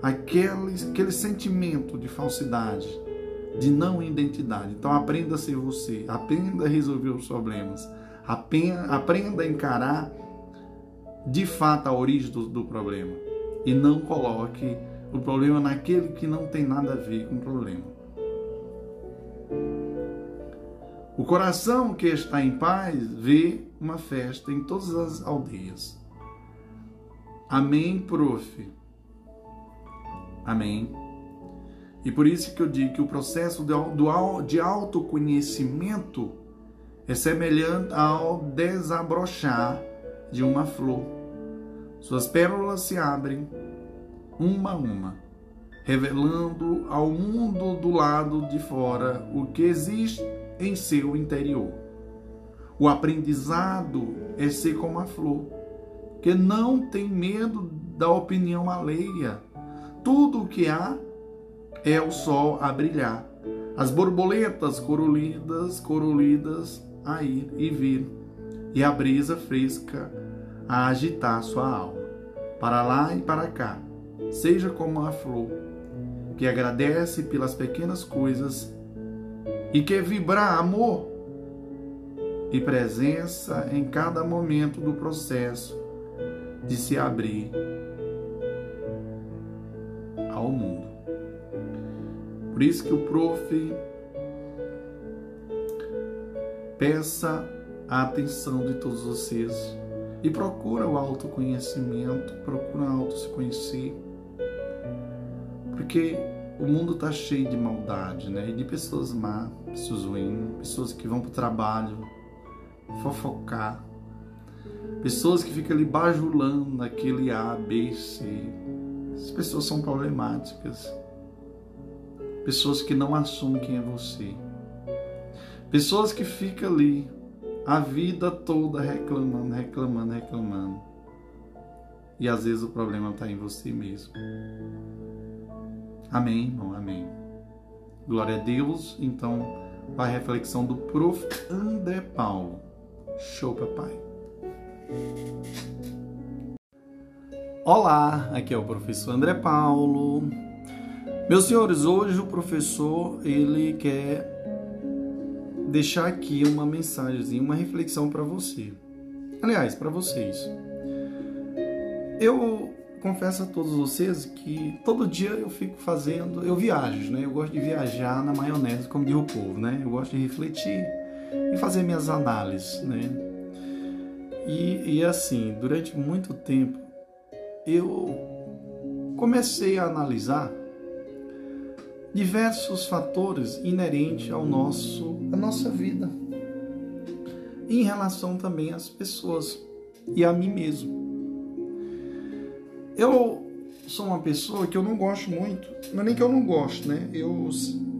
aquele, aquele sentimento de falsidade, de não identidade. Então aprenda a ser você, aprenda a resolver os problemas, aprenda, aprenda a encarar de fato a origem do, do problema e não coloque o problema naquele que não tem nada a ver com o problema. O coração que está em paz vê uma festa em todas as aldeias. Amém, prof. Amém. E por isso que eu digo que o processo de autoconhecimento é semelhante ao desabrochar de uma flor. Suas pérolas se abrem uma a uma, revelando ao mundo do lado de fora o que existe em seu interior. O aprendizado é ser como a flor, que não tem medo da opinião alheia. Tudo o que há é o sol a brilhar, as borboletas corolidas, corolidas a ir e vir, e a brisa fresca a agitar sua alma, para lá e para cá. Seja como a flor, que agradece pelas pequenas coisas e que vibrar amor e presença em cada momento do processo de se abrir ao mundo. Por isso que o prof peça a atenção de todos vocês e procura o autoconhecimento, procura auto se conhecer, porque o mundo está cheio de maldade, né? E de pessoas má, pessoas ruins, pessoas que vão para o trabalho fofocar, pessoas que ficam ali bajulando aquele A, B, C. As pessoas são problemáticas. Pessoas que não assumem quem é você. Pessoas que ficam ali a vida toda reclamando, reclamando, reclamando. E às vezes o problema está em você mesmo. Amém, irmão? Amém. Glória a Deus. Então, a reflexão do prof. André Paulo. Show, papai. Olá, aqui é o professor André Paulo. Meus senhores, hoje o professor ele quer deixar aqui uma mensagem, uma reflexão para você. Aliás, para vocês. Eu confesso a todos vocês que todo dia eu fico fazendo, eu viajo, né? Eu gosto de viajar na maionese, como diz o povo, né? Eu gosto de refletir e fazer minhas análises, né? E, e assim, durante muito tempo eu comecei a analisar diversos fatores inerentes ao nosso, à nossa vida, em relação também às pessoas e a mim mesmo. Eu sou uma pessoa que eu não gosto muito, não é nem que eu não gosto, né? Eu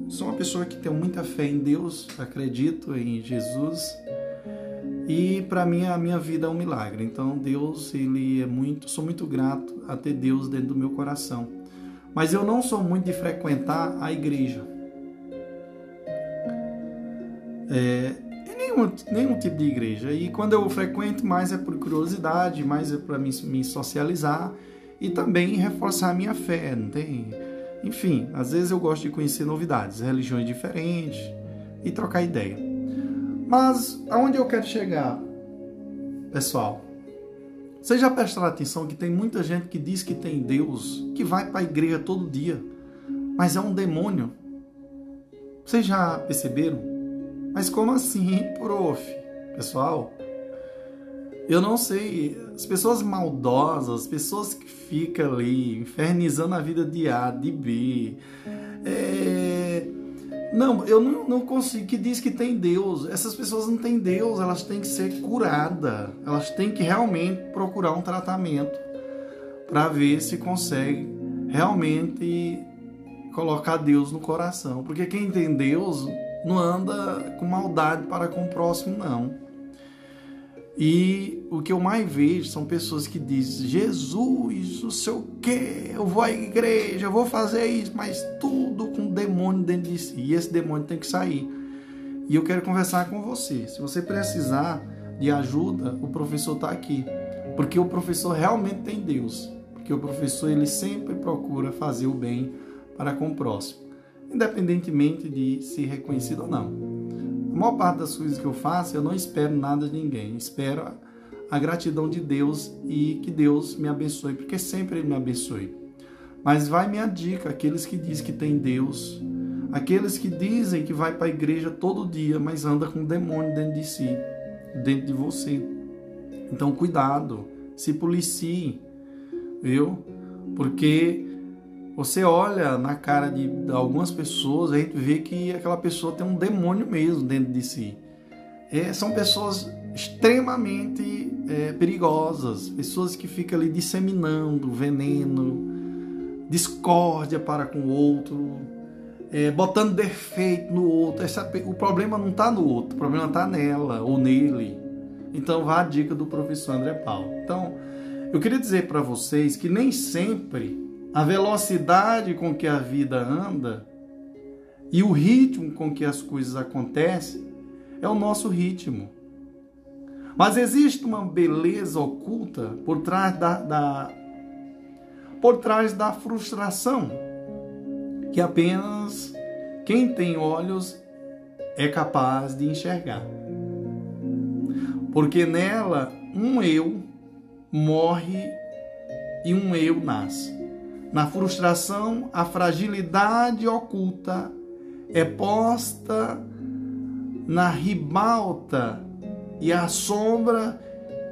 sou uma pessoa que tem muita fé em Deus, acredito em Jesus. E para mim a minha vida é um milagre. Então Deus, ele é muito, sou muito grato a ter Deus dentro do meu coração. Mas eu não sou muito de frequentar a igreja. É, nenhum, nenhum tipo de igreja. E quando eu frequento, mais é por curiosidade, mais é para me, me socializar e também reforçar a minha fé. Não tem? Enfim, às vezes eu gosto de conhecer novidades, religiões diferentes e trocar ideia. Mas aonde eu quero chegar, pessoal? Vocês já prestaram atenção que tem muita gente que diz que tem Deus, que vai para a igreja todo dia, mas é um demônio. Vocês já perceberam? Mas como assim, prof? Pessoal, eu não sei. As pessoas maldosas, as pessoas que ficam ali infernizando a vida de A, de B, é, Não, eu não, não consigo. Que diz que tem Deus. Essas pessoas não têm Deus, elas têm que ser curadas. Elas têm que realmente procurar um tratamento para ver se consegue realmente colocar Deus no coração. Porque quem tem Deus não anda com maldade para com o próximo, não. E o que eu mais vejo são pessoas que dizem: Jesus, não sei o que, eu vou à igreja, eu vou fazer isso, mas tudo com demônio dentro de si. E esse demônio tem que sair. E eu quero conversar com você. Se você precisar de ajuda, o professor está aqui. Porque o professor realmente tem Deus. Porque o professor ele sempre procura fazer o bem para com o próximo, independentemente de ser reconhecido ou não. A maior parte das coisas que eu faço, eu não espero nada de ninguém. Espero a gratidão de Deus e que Deus me abençoe, porque sempre Ele me abençoe. Mas vai minha dica, aqueles que dizem que tem Deus, aqueles que dizem que vai para a igreja todo dia, mas anda com um demônio dentro de si, dentro de você. Então cuidado, se policie, viu? Porque você olha na cara de algumas pessoas, a gente vê que aquela pessoa tem um demônio mesmo dentro de si. É, são pessoas extremamente é, perigosas, pessoas que ficam ali disseminando veneno, discórdia para com o outro, é, botando defeito no outro. Essa, o problema não está no outro, o problema está nela ou nele. Então vá a dica do professor André Paulo. Então, eu queria dizer para vocês que nem sempre a velocidade com que a vida anda e o ritmo com que as coisas acontecem é o nosso ritmo. Mas existe uma beleza oculta por trás da, da por trás da frustração que apenas quem tem olhos é capaz de enxergar. Porque nela um eu morre e um eu nasce. Na frustração, a fragilidade oculta é posta na ribalta e a sombra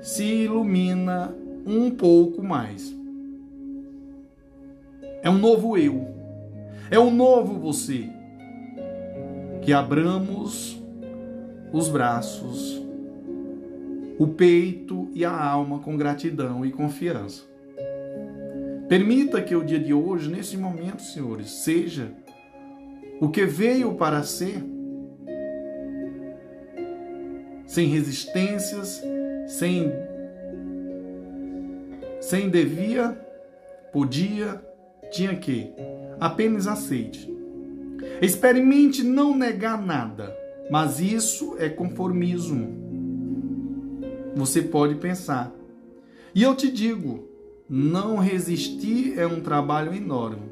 se ilumina um pouco mais. É um novo eu, é um novo você. Que abramos os braços, o peito e a alma com gratidão e confiança. Permita que o dia de hoje, nesse momento, senhores, seja o que veio para ser, sem resistências, sem sem devia, podia, tinha que. Apenas aceite. Experimente não negar nada, mas isso é conformismo. Você pode pensar. E eu te digo, não resistir é um trabalho enorme.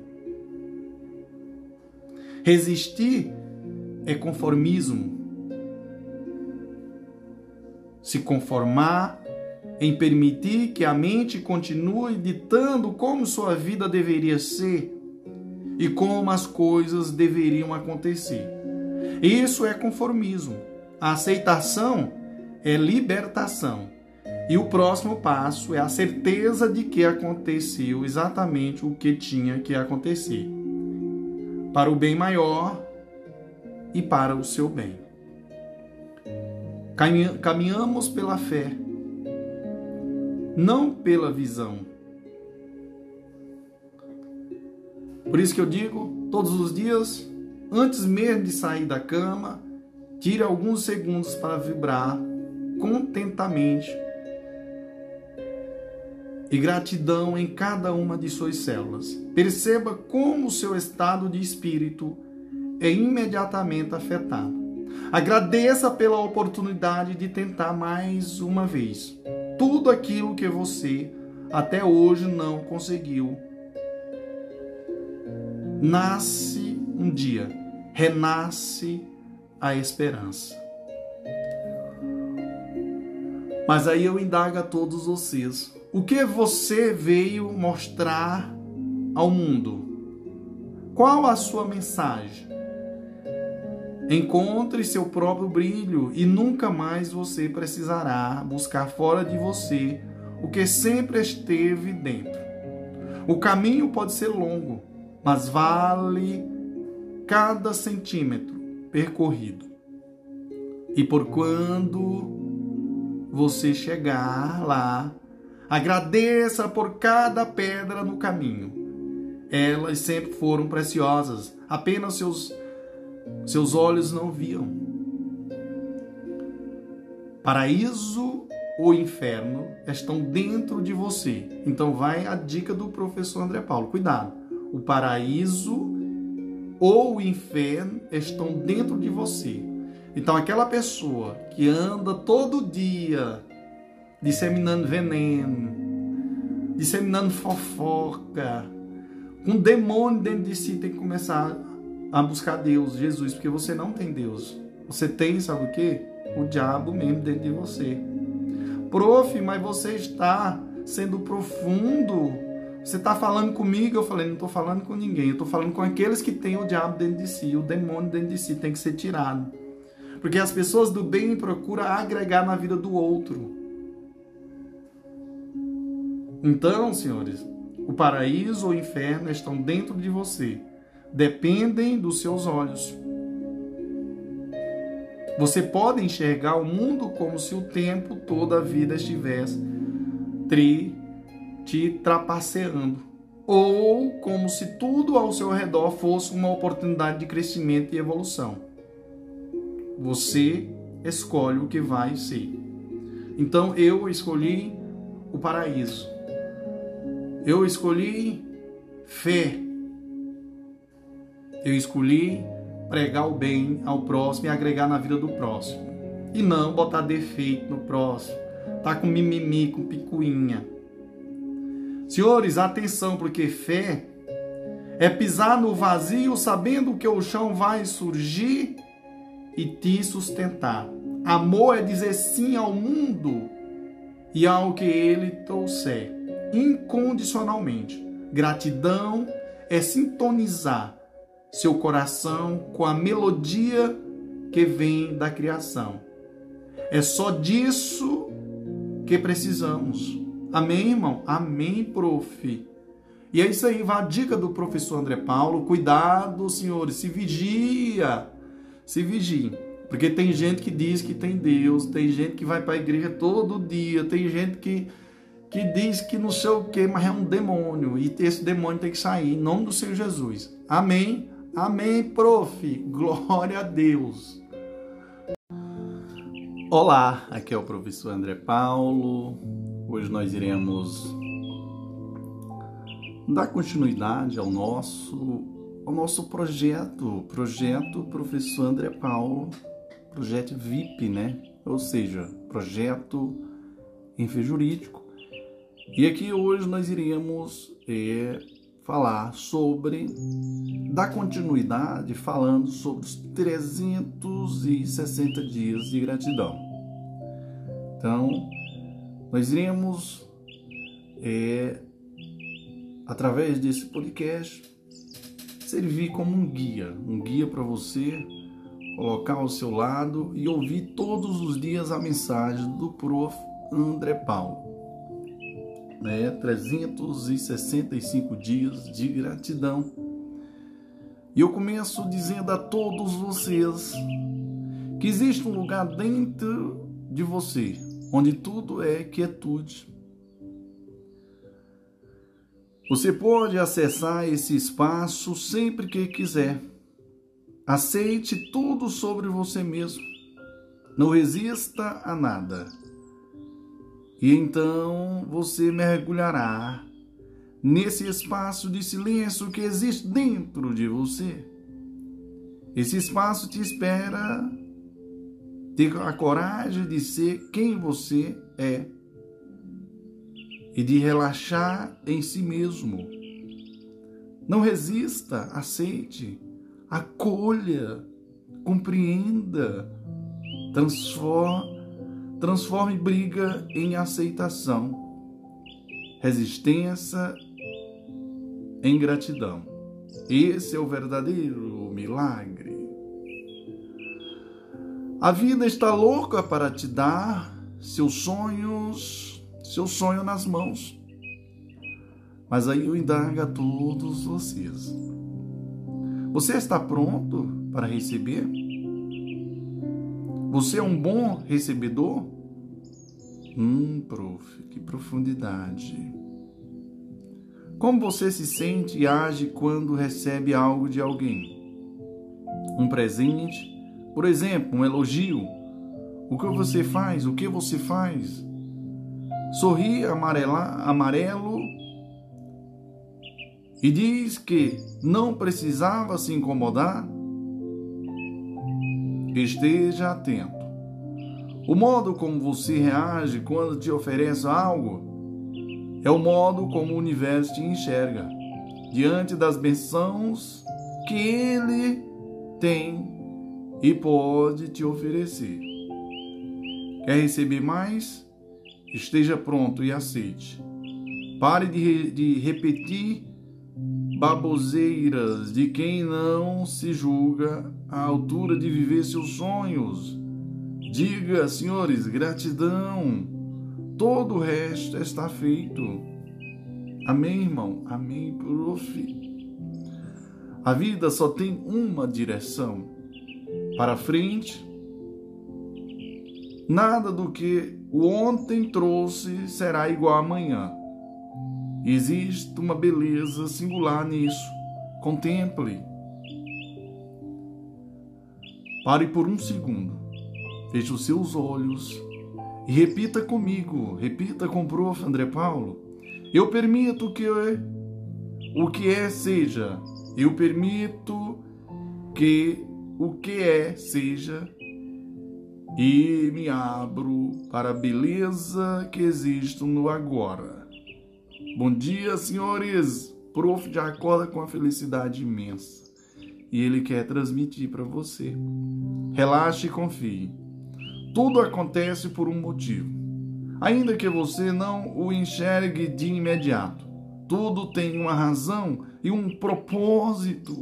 Resistir é conformismo. Se conformar em permitir que a mente continue ditando como sua vida deveria ser e como as coisas deveriam acontecer. Isso é conformismo. A aceitação é libertação. E o próximo passo é a certeza de que aconteceu exatamente o que tinha que acontecer, para o bem maior e para o seu bem. Caminhamos pela fé, não pela visão. Por isso que eu digo, todos os dias, antes mesmo de sair da cama, tire alguns segundos para vibrar contentamente e gratidão em cada uma de suas células. Perceba como o seu estado de espírito é imediatamente afetado. Agradeça pela oportunidade de tentar mais uma vez tudo aquilo que você até hoje não conseguiu. Nasce um dia, renasce a esperança. Mas aí eu indago a todos vocês: o que você veio mostrar ao mundo? Qual a sua mensagem? Encontre seu próprio brilho e nunca mais você precisará buscar fora de você o que sempre esteve dentro. O caminho pode ser longo, mas vale cada centímetro, percorrido. E por quando você chegar lá, agradeça por cada pedra no caminho. Elas sempre foram preciosas, apenas seus, seus olhos não viam. Paraíso ou inferno estão dentro de você. Então vai a dica do professor André Paulo. Cuidado. O paraíso ou o inferno estão dentro de você. Então aquela pessoa que anda todo dia disseminando veneno, disseminando fofoca, um demônio dentro de si tem que começar a buscar Deus, Jesus, porque você não tem Deus. Você tem, sabe o que? O diabo mesmo dentro de você. Prof, mas você está sendo profundo. Você está falando comigo? Eu falei, não estou falando com ninguém. Eu estou falando com aqueles que têm o diabo dentro de si. O demônio dentro de si tem que ser tirado. Porque as pessoas do bem procuram agregar na vida do outro. Então, senhores, o paraíso ou o inferno estão dentro de você. Dependem dos seus olhos. Você pode enxergar o mundo como se o tempo todo a vida estivesse tri, te trapaceando. Ou como se tudo ao seu redor fosse uma oportunidade de crescimento e evolução. Você escolhe o que vai ser. Então eu escolhi o paraíso. Eu escolhi fé. Eu escolhi pregar o bem ao próximo e agregar na vida do próximo. E não botar defeito no próximo. Tá com mimimi, com picuinha. Senhores, atenção, porque fé é pisar no vazio sabendo que o chão vai surgir e te sustentar. Amor é dizer sim ao mundo e ao que ele trouxer incondicionalmente. Gratidão é sintonizar seu coração com a melodia que vem da criação. É só disso que precisamos. Amém, irmão? Amém, prof. E é isso aí, vai a dica do professor André Paulo. Cuidado, senhores, se vigia. Se vigie. Porque tem gente que diz que tem Deus, tem gente que vai para a igreja todo dia, tem gente que que diz que não sei o que, mas é um demônio. E esse demônio tem que sair em nome do Senhor Jesus. Amém? Amém, prof. Glória a Deus. Olá, aqui é o professor André Paulo. Hoje nós iremos dar continuidade ao nosso ao nosso projeto, projeto professor André Paulo, projeto VIP, né? Ou seja, projeto em jurídico e aqui hoje nós iremos é, falar sobre, dar continuidade falando sobre os 360 dias de gratidão. Então, nós iremos, é, através desse podcast, servir como um guia, um guia para você colocar ao seu lado e ouvir todos os dias a mensagem do Prof. André Paulo né, 365 dias de gratidão. E eu começo dizendo a todos vocês que existe um lugar dentro de você onde tudo é quietude. Você pode acessar esse espaço sempre que quiser. Aceite tudo sobre você mesmo. Não resista a nada. E então você mergulhará nesse espaço de silêncio que existe dentro de você. Esse espaço te espera ter a coragem de ser quem você é e de relaxar em si mesmo. Não resista, aceite, acolha, compreenda, transforme Transforme briga em aceitação, resistência em gratidão. Esse é o verdadeiro milagre. A vida está louca para te dar seus sonhos, seu sonho nas mãos. Mas aí eu indago a todos vocês. Você está pronto para receber? Você é um bom recebedor? Hum, prof, que profundidade. Como você se sente e age quando recebe algo de alguém? Um presente, por exemplo, um elogio. O que você faz? O que você faz? Sorri amarela, amarelo e diz que não precisava se incomodar? Esteja atento. O modo como você reage quando te oferece algo é o modo como o universo te enxerga diante das bênçãos que ele tem e pode te oferecer. Quer receber mais? Esteja pronto e aceite. Pare de, de repetir baboseiras de quem não se julga à altura de viver seus sonhos. Diga, senhores, gratidão Todo o resto está feito. Amém, irmão? Amém, prof. A vida só tem uma direção para frente. Nada do que o ontem trouxe será igual amanhã. Existe uma beleza singular nisso. Contemple. Pare por um segundo. Feche os seus olhos e repita comigo, repita com o prof. André Paulo. Eu permito que o que é seja. Eu permito que o que é seja. E me abro para a beleza que existe no agora. Bom dia, senhores. Prof já acorda com a felicidade imensa. E ele quer transmitir para você. Relaxe e confie. Tudo acontece por um motivo. Ainda que você não o enxergue de imediato, tudo tem uma razão e um propósito.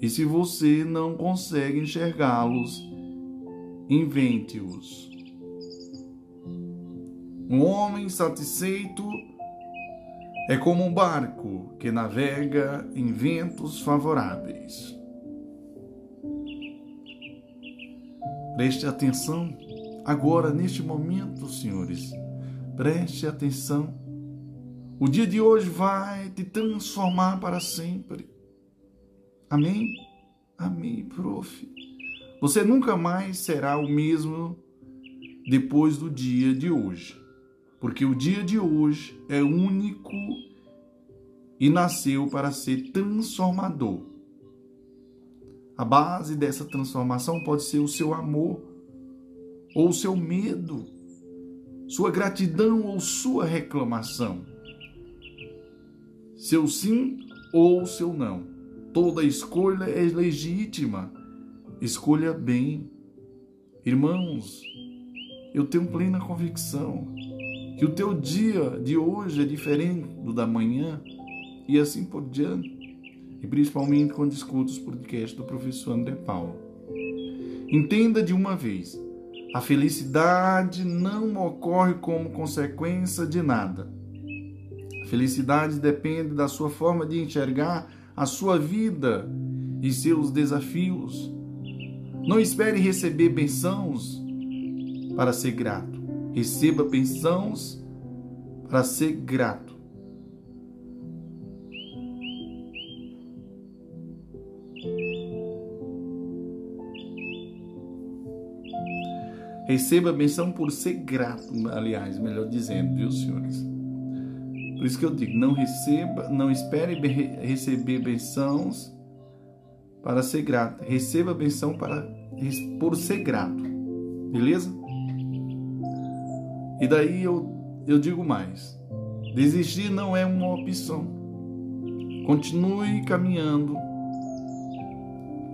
E se você não consegue enxergá-los, invente-os. Um homem satisfeito é como um barco que navega em ventos favoráveis. Preste atenção agora, neste momento, senhores. Preste atenção. O dia de hoje vai te transformar para sempre. Amém? Amém, prof. Você nunca mais será o mesmo depois do dia de hoje. Porque o dia de hoje é único e nasceu para ser transformador. A base dessa transformação pode ser o seu amor, ou o seu medo, sua gratidão ou sua reclamação, seu sim ou seu não. Toda escolha é legítima. Escolha bem. Irmãos, eu tenho plena convicção que o teu dia de hoje é diferente do da manhã e assim por diante e principalmente quando escuta os podcasts do professor André Paulo. Entenda de uma vez: a felicidade não ocorre como consequência de nada. A felicidade depende da sua forma de enxergar a sua vida e seus desafios. Não espere receber bênçãos para ser grato. Receba bênçãos para ser grato. Receba a benção por ser grato, aliás, melhor dizendo, viu, senhores? Por isso que eu digo, não receba, não espere receber bençãos para ser grato. Receba a benção para por ser grato. Beleza? E daí eu, eu digo mais. Desistir não é uma opção. Continue caminhando.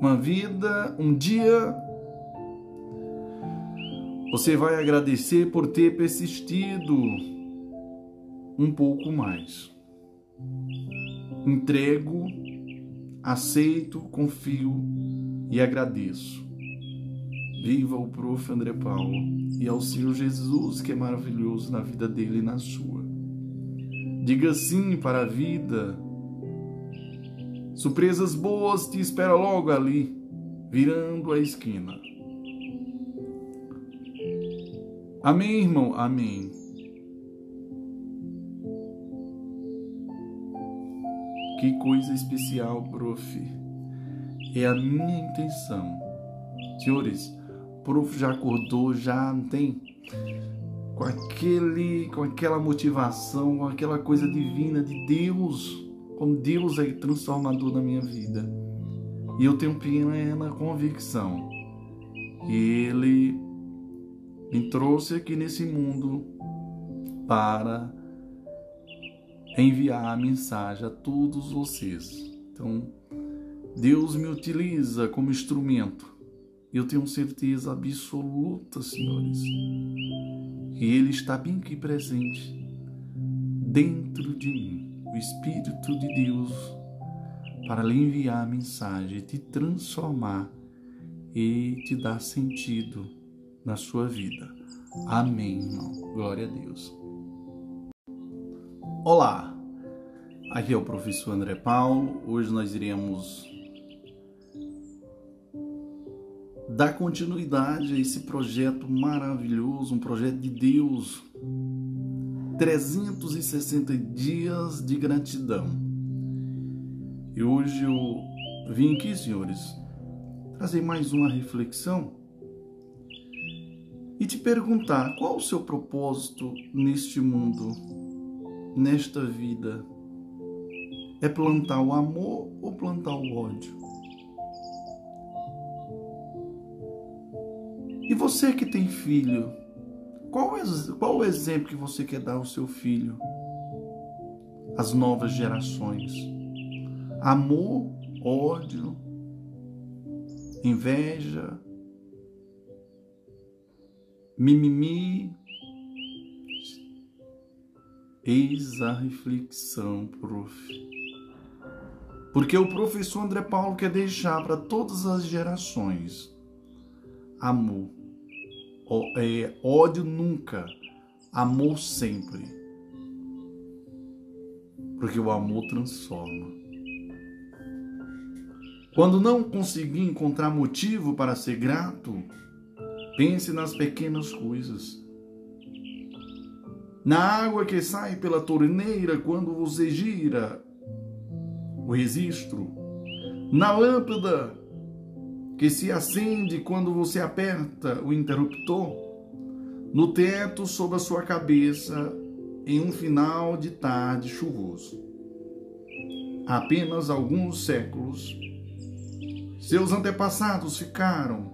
Uma vida, um dia você vai agradecer por ter persistido um pouco mais. Entrego, aceito, confio e agradeço. Viva o prof. André Paulo e ao Senhor Jesus, que é maravilhoso na vida dele e na sua. Diga sim para a vida. Surpresas boas te esperam logo ali, virando a esquina. Amém, irmão? Amém. Que coisa especial, prof. É a minha intenção. Senhores, prof já acordou, já não tem com aquele, com aquela motivação, com aquela coisa divina de Deus, como Deus é transformador na minha vida. E eu tenho plena convicção que Ele me trouxe aqui nesse mundo para enviar a mensagem a todos vocês. Então, Deus me utiliza como instrumento. Eu tenho certeza absoluta, senhores, que Ele está bem aqui presente, dentro de mim, o Espírito de Deus, para lhe enviar a mensagem, te transformar e te dar sentido na sua vida. Amém, irmão. Glória a Deus. Olá, aqui é o professor André Paulo. Hoje nós iremos dar continuidade a esse projeto maravilhoso, um projeto de Deus. 360 dias de gratidão. E hoje eu vim aqui, senhores, trazer mais uma reflexão e te perguntar qual o seu propósito neste mundo nesta vida é plantar o amor ou plantar o ódio? E você que tem filho, qual, qual o exemplo que você quer dar ao seu filho? As novas gerações. Amor, ódio, inveja, mimimi, Eis a reflexão, prof. Porque o professor André Paulo quer deixar para todas as gerações amor. É, ódio nunca, amor sempre. Porque o amor transforma. Quando não conseguir encontrar motivo para ser grato, pense nas pequenas coisas na água que sai pela torneira quando você gira o registro, na lâmpada que se acende quando você aperta o interruptor, no teto sobre a sua cabeça em um final de tarde chuvoso. Há apenas alguns séculos, seus antepassados ficaram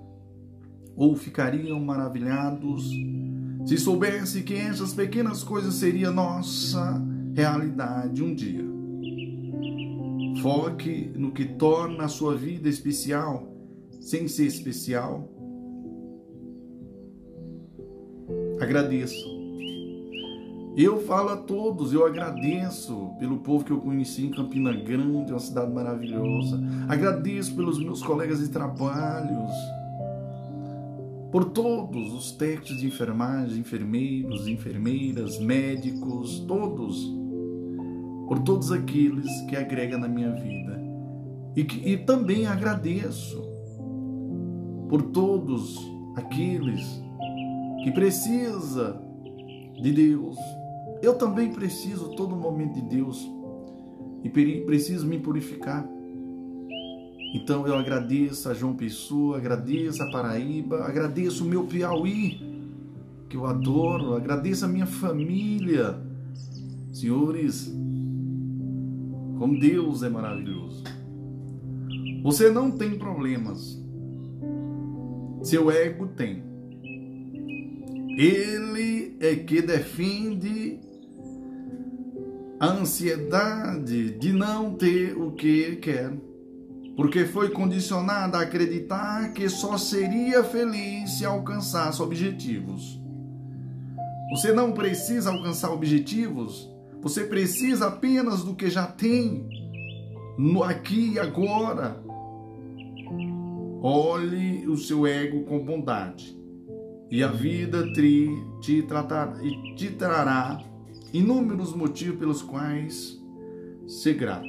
ou ficariam maravilhados se soubesse que essas pequenas coisas seriam nossa realidade um dia. Foque no que torna a sua vida especial, sem ser especial. Agradeça. Eu falo a todos, eu agradeço pelo povo que eu conheci em Campina Grande, uma cidade maravilhosa. Agradeço pelos meus colegas de trabalhos por todos os técnicos de enfermagem, enfermeiros, enfermeiras, médicos, todos, por todos aqueles que agrega na minha vida. E, que, e também agradeço por todos aqueles que precisa de Deus. Eu também preciso todo momento de Deus e preciso me purificar. Então eu agradeço a João Pessoa, agradeço a Paraíba, agradeço o meu Piauí, que eu adoro, agradeço a minha família. Senhores, como Deus é maravilhoso. Você não tem problemas. Seu ego tem. Ele é que defende a ansiedade de não ter o que quer porque foi condicionada a acreditar que só seria feliz se alcançasse objetivos. Você não precisa alcançar objetivos, você precisa apenas do que já tem, no aqui e agora. Olhe o seu ego com bondade, e a vida te, te, tratar, te trará inúmeros motivos pelos quais ser grato.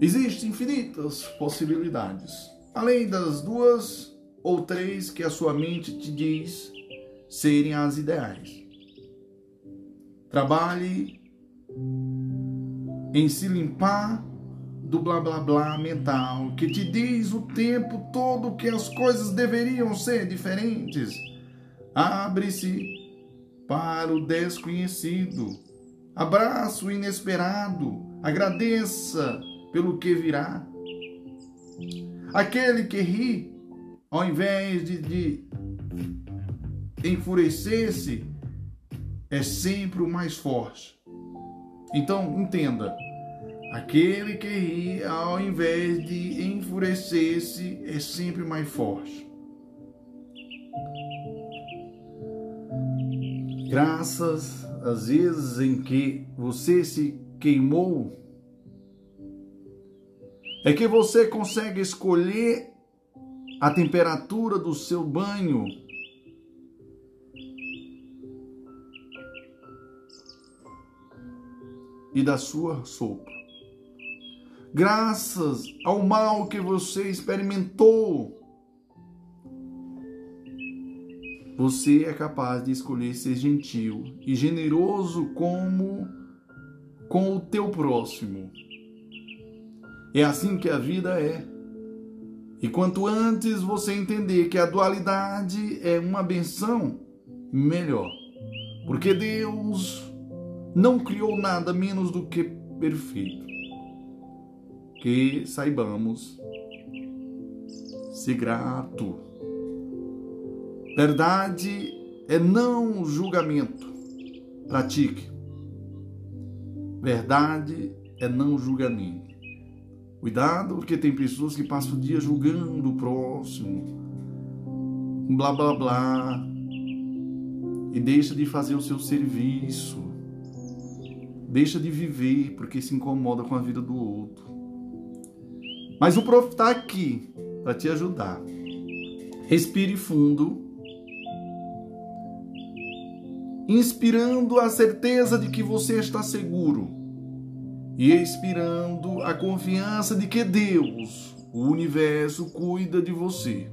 Existem infinitas possibilidades, além das duas ou três que a sua mente te diz serem as ideais. Trabalhe em se limpar do blá blá blá mental que te diz o tempo todo que as coisas deveriam ser diferentes. Abre-se para o desconhecido. Abraça o inesperado. Agradeça pelo que virá. Aquele que ri, ao invés de, de enfurecer-se, é sempre o mais forte. Então, entenda. Aquele que ri, ao invés de enfurecer-se, é sempre mais forte. Graças às vezes em que você se queimou, é que você consegue escolher a temperatura do seu banho e da sua sopa. Graças ao mal que você experimentou, você é capaz de escolher ser gentil e generoso como com o teu próximo. É assim que a vida é. E quanto antes você entender que a dualidade é uma benção, melhor. Porque Deus não criou nada menos do que perfeito. Que saibamos ser grato. Verdade é não julgamento. Pratique. Verdade é não julgamento. Cuidado, porque tem pessoas que passam o dia julgando o próximo, blá blá blá, e deixa de fazer o seu serviço deixa de viver porque se incomoda com a vida do outro. Mas o prof está aqui para te ajudar. Respire fundo, inspirando a certeza de que você está seguro e expirando a confiança de que Deus, o universo, cuida de você.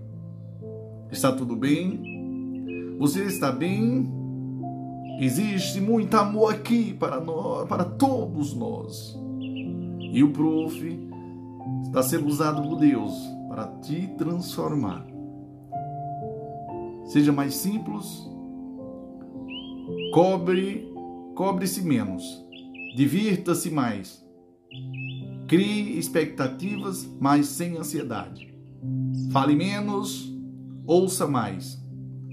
Está tudo bem? Você está bem? Existe muito amor aqui para nós, para todos nós. E o prof está sendo usado por Deus para te transformar. Seja mais simples, cobre, cobre-se menos, divirta-se mais, crie expectativas, mas sem ansiedade. Fale menos, ouça mais.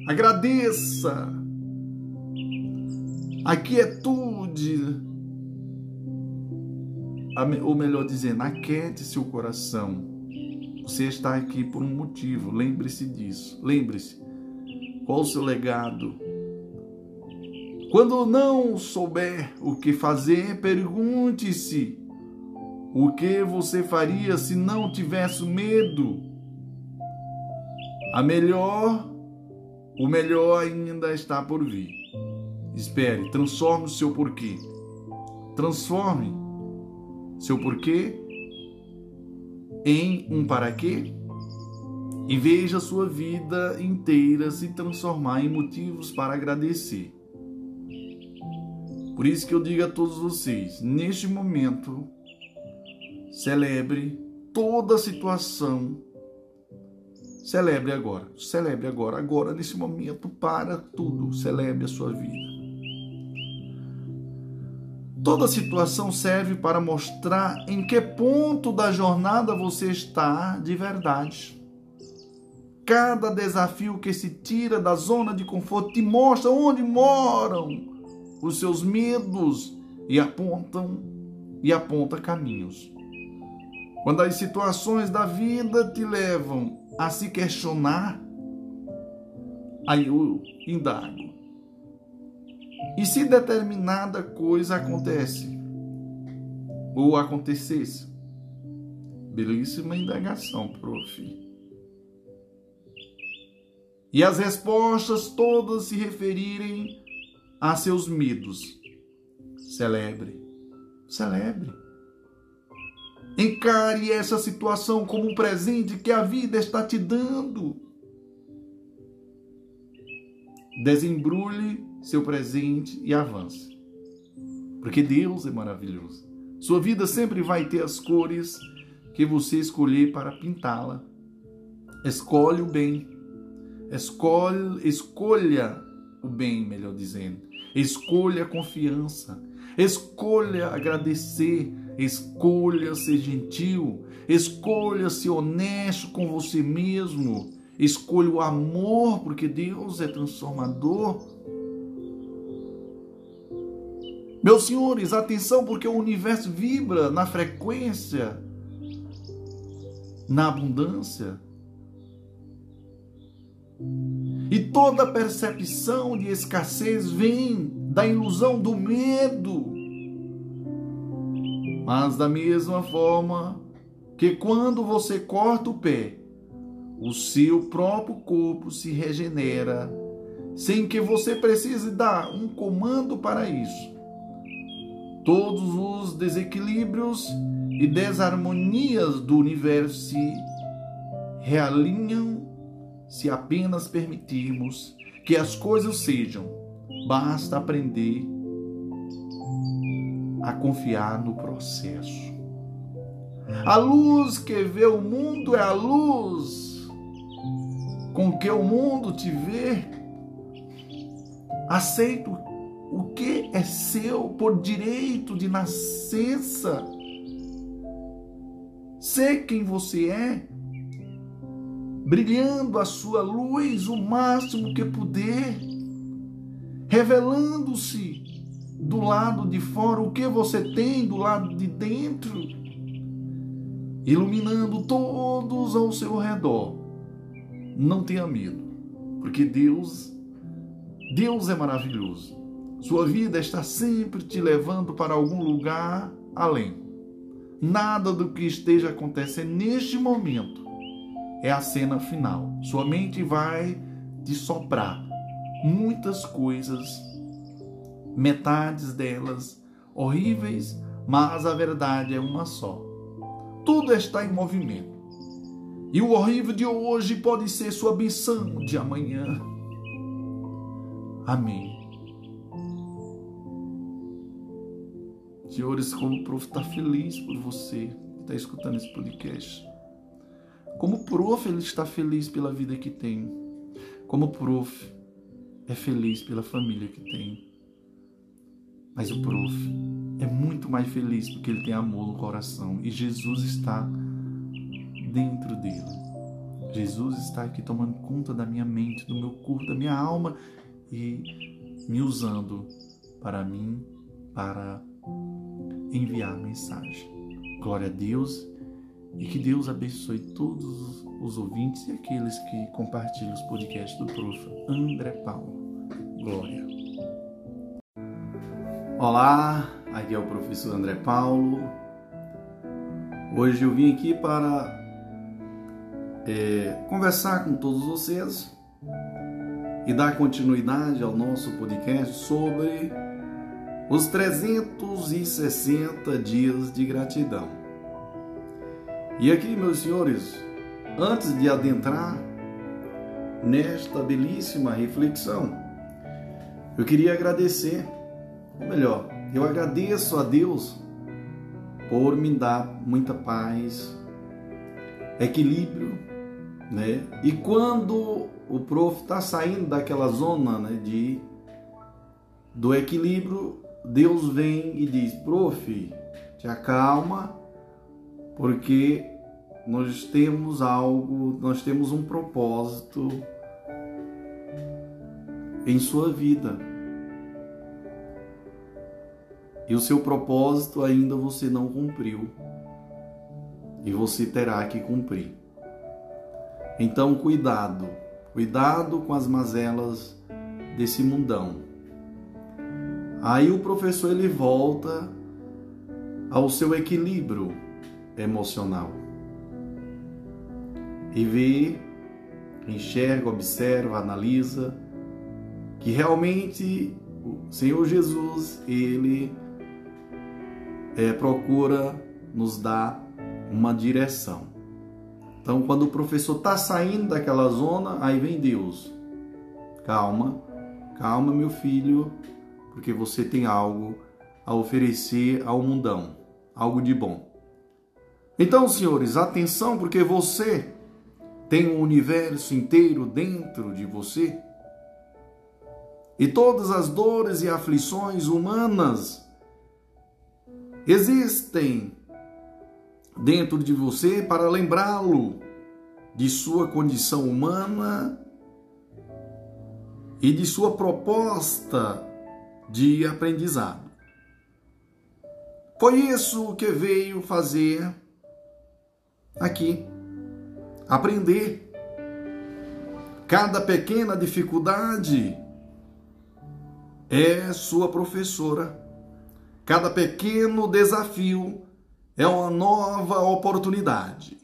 Agradeça a quietude, ou melhor dizendo, aquete seu coração. Você está aqui por um motivo, lembre-se disso. Lembre-se, qual o seu legado? Quando não souber o que fazer, pergunte-se o que você faria se não tivesse medo. A melhor, o melhor ainda está por vir. Espere, transforme o seu porquê. Transforme seu porquê em um para quê e veja sua vida inteira se transformar em motivos para agradecer. Por isso que eu digo a todos vocês, neste momento, celebre toda a situação. Celebre agora, celebre agora, agora nesse momento, para tudo, celebre a sua vida. Toda situação serve para mostrar em que ponto da jornada você está de verdade. Cada desafio que se tira da zona de conforto te mostra onde moram os seus medos e apontam e aponta caminhos. Quando as situações da vida te levam a se questionar, aí eu indago: e se determinada coisa acontece, ou acontecesse? Belíssima indagação, prof. E as respostas todas se referirem a seus medos. Celebre, celebre. Encare essa situação como um presente que a vida está te dando. desembrulhe seu presente e avance. Porque Deus é maravilhoso. Sua vida sempre vai ter as cores que você escolher para pintá-la. Escolhe o bem. Escolhe, escolha o bem, melhor dizendo. Escolha a confiança. Escolha agradecer. Escolha ser gentil. Escolha ser honesto com você mesmo. Escolha o amor, porque Deus é transformador. Meus senhores, atenção, porque o universo vibra na frequência, na abundância. E toda percepção de escassez vem da ilusão do medo. Mas da mesma forma que quando você corta o pé, o seu próprio corpo se regenera, sem que você precise dar um comando para isso. Todos os desequilíbrios e desarmonias do universo se realinham se apenas permitirmos que as coisas sejam. Basta aprender a confiar no processo. A luz que vê o mundo é a luz com que o mundo te vê. Aceito o que é seu por direito de nascença. Ser quem você é, brilhando a sua luz o máximo que puder, revelando-se do lado de fora o que você tem do lado de dentro, iluminando todos ao seu redor não tenha medo, porque Deus, Deus é maravilhoso. Sua vida está sempre te levando para algum lugar além. Nada do que esteja acontecendo neste momento é a cena final. Sua mente vai te soprar muitas coisas, metades delas horríveis, mas a verdade é uma só. Tudo está em movimento. E o horrível de hoje pode ser sua benção de amanhã. Amém. Senhores, como o prof está feliz por você que está escutando esse podcast. Como o prof ele está feliz pela vida que tem. Como o prof é feliz pela família que tem. Mas o prof é muito mais feliz porque ele tem amor no coração e Jesus está dentro dele. Jesus está aqui tomando conta da minha mente, do meu corpo, da minha alma e me usando para mim, para enviar mensagem. Glória a Deus e que Deus abençoe todos os ouvintes e aqueles que compartilham os podcasts do Prof. André Paulo. Glória. Olá, aqui é o professor André Paulo. Hoje eu vim aqui para é, conversar com todos vocês e dar continuidade ao nosso podcast sobre os 360 dias de gratidão. E aqui, meus senhores, antes de adentrar nesta belíssima reflexão, eu queria agradecer, ou melhor, eu agradeço a Deus por me dar muita paz, equilíbrio né? E quando o prof está saindo daquela zona né, de, do equilíbrio, Deus vem e diz: Prof, te acalma, porque nós temos algo, nós temos um propósito em sua vida. E o seu propósito ainda você não cumpriu. E você terá que cumprir. Então, cuidado, cuidado com as mazelas desse mundão. Aí o professor ele volta ao seu equilíbrio emocional e vê, enxerga, observa, analisa que realmente o Senhor Jesus ele é, procura nos dar uma direção. Então, quando o professor está saindo daquela zona, aí vem Deus. Calma, Calma, meu filho, porque você tem algo a oferecer ao mundão, algo de bom. Então, senhores, atenção, porque você tem o um universo inteiro dentro de você. E todas as dores e aflições humanas existem dentro de você para lembrá-lo de sua condição humana e de sua proposta de aprendizado. Foi isso que veio fazer aqui. Aprender. Cada pequena dificuldade é sua professora. Cada pequeno desafio é uma nova oportunidade.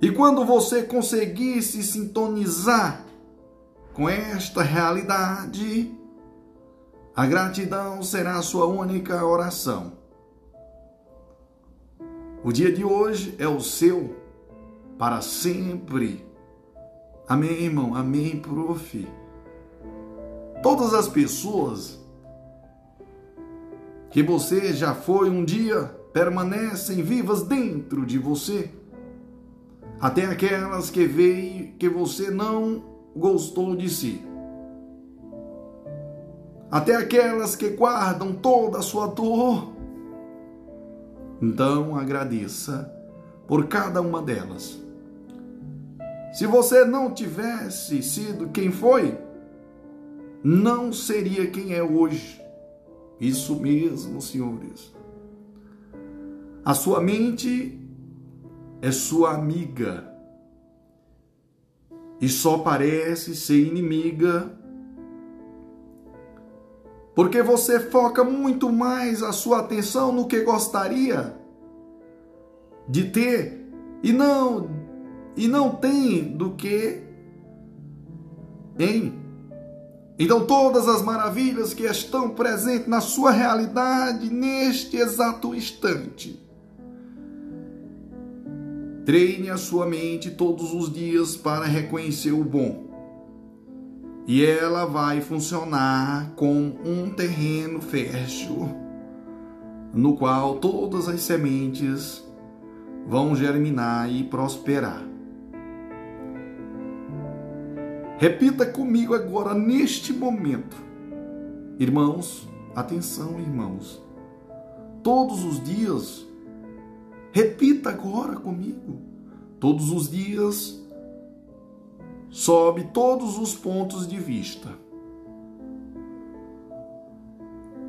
E quando você conseguir se sintonizar com esta realidade, a gratidão será a sua única oração. O dia de hoje é o seu para sempre. Amém, irmão? Amém, prof. Todas as pessoas que você já foi um dia permanecem vivas dentro de você. Até aquelas que veio que você não gostou de si. Até aquelas que guardam toda a sua dor. Então agradeça por cada uma delas. Se você não tivesse sido quem foi, não seria quem é hoje. Isso mesmo, senhores. A sua mente é sua amiga e só parece ser inimiga porque você foca muito mais a sua atenção no que gostaria de ter e não e não tem do que em então, todas as maravilhas que estão presentes na sua realidade neste exato instante. Treine a sua mente todos os dias para reconhecer o bom. E ela vai funcionar como um terreno fértil, no qual todas as sementes vão germinar e prosperar. Repita comigo agora, neste momento. Irmãos, atenção, irmãos. Todos os dias, repita agora comigo. Todos os dias, sobe todos os pontos de vista.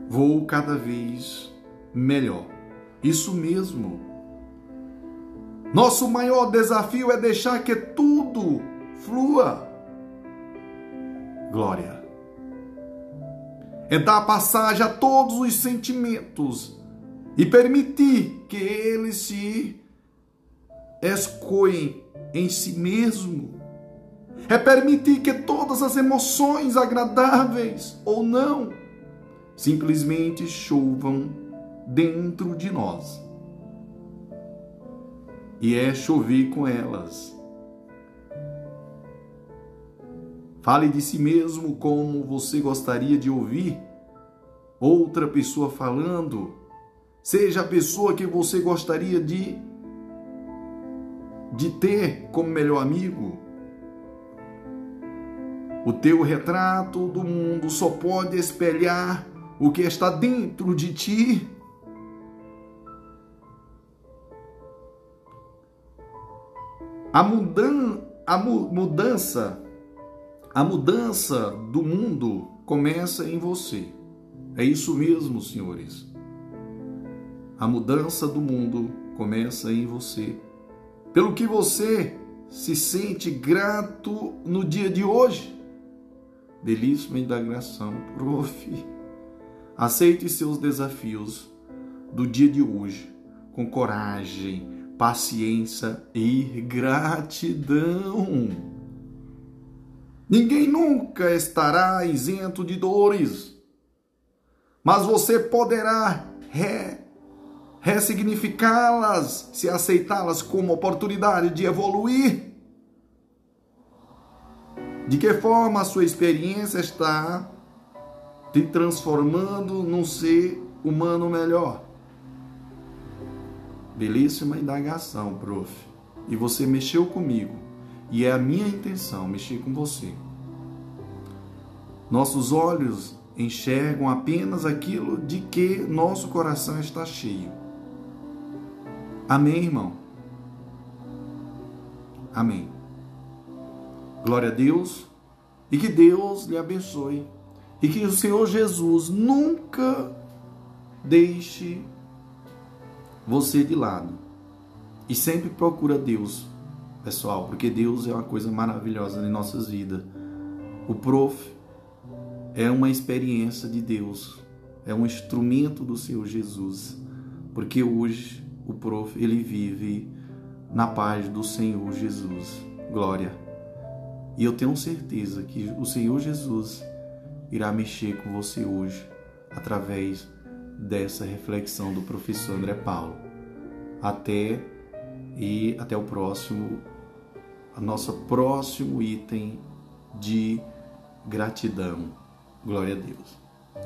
Vou cada vez melhor. Isso mesmo. Nosso maior desafio é deixar que tudo flua glória. É dar passagem a todos os sentimentos e permitir que eles se escoem em si mesmo. É permitir que todas as emoções agradáveis ou não simplesmente chovam dentro de nós. E é chover com elas Fale de si mesmo como você gostaria de ouvir outra pessoa falando. Seja a pessoa que você gostaria de de ter como melhor amigo. O teu retrato do mundo só pode espelhar o que está dentro de ti. A, mudan a mu mudança a mudança do mundo começa em você. É isso mesmo, senhores. A mudança do mundo começa em você. Pelo que você se sente grato no dia de hoje. Belíssima indagação, prof. Aceite seus desafios do dia de hoje com coragem, paciência e gratidão. Ninguém nunca estará isento de dores, mas você poderá re, ressignificá-las se aceitá-las como oportunidade de evoluir. De que forma a sua experiência está te transformando num ser humano melhor? Belíssima indagação, prof. E você mexeu comigo. E é a minha intenção mexer com você. Nossos olhos enxergam apenas aquilo de que nosso coração está cheio. Amém, irmão? Amém. Glória a Deus e que Deus lhe abençoe e que o Senhor Jesus nunca deixe você de lado e sempre procura Deus, pessoal, porque Deus é uma coisa maravilhosa em nossas vidas. O prof é uma experiência de Deus, é um instrumento do Senhor Jesus, porque hoje o prof ele vive na paz do Senhor Jesus. Glória. E eu tenho certeza que o Senhor Jesus irá mexer com você hoje através dessa reflexão do professor André Paulo. Até e até o próximo, a nosso próximo item de gratidão. Glória a Deus.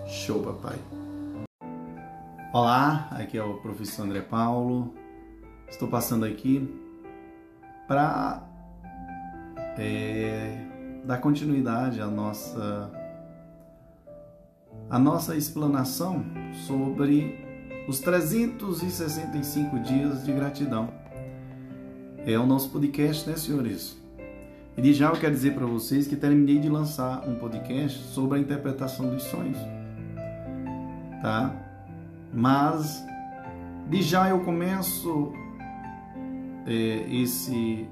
Show, papai. Olá, aqui é o professor André Paulo. Estou passando aqui para é, dar continuidade à nossa a nossa explanação sobre os 365 dias de gratidão. É o nosso podcast, né, senhores? E já eu quero dizer para vocês que terminei de lançar um podcast sobre a interpretação dos sonhos. Tá? Mas de já eu começo é, esse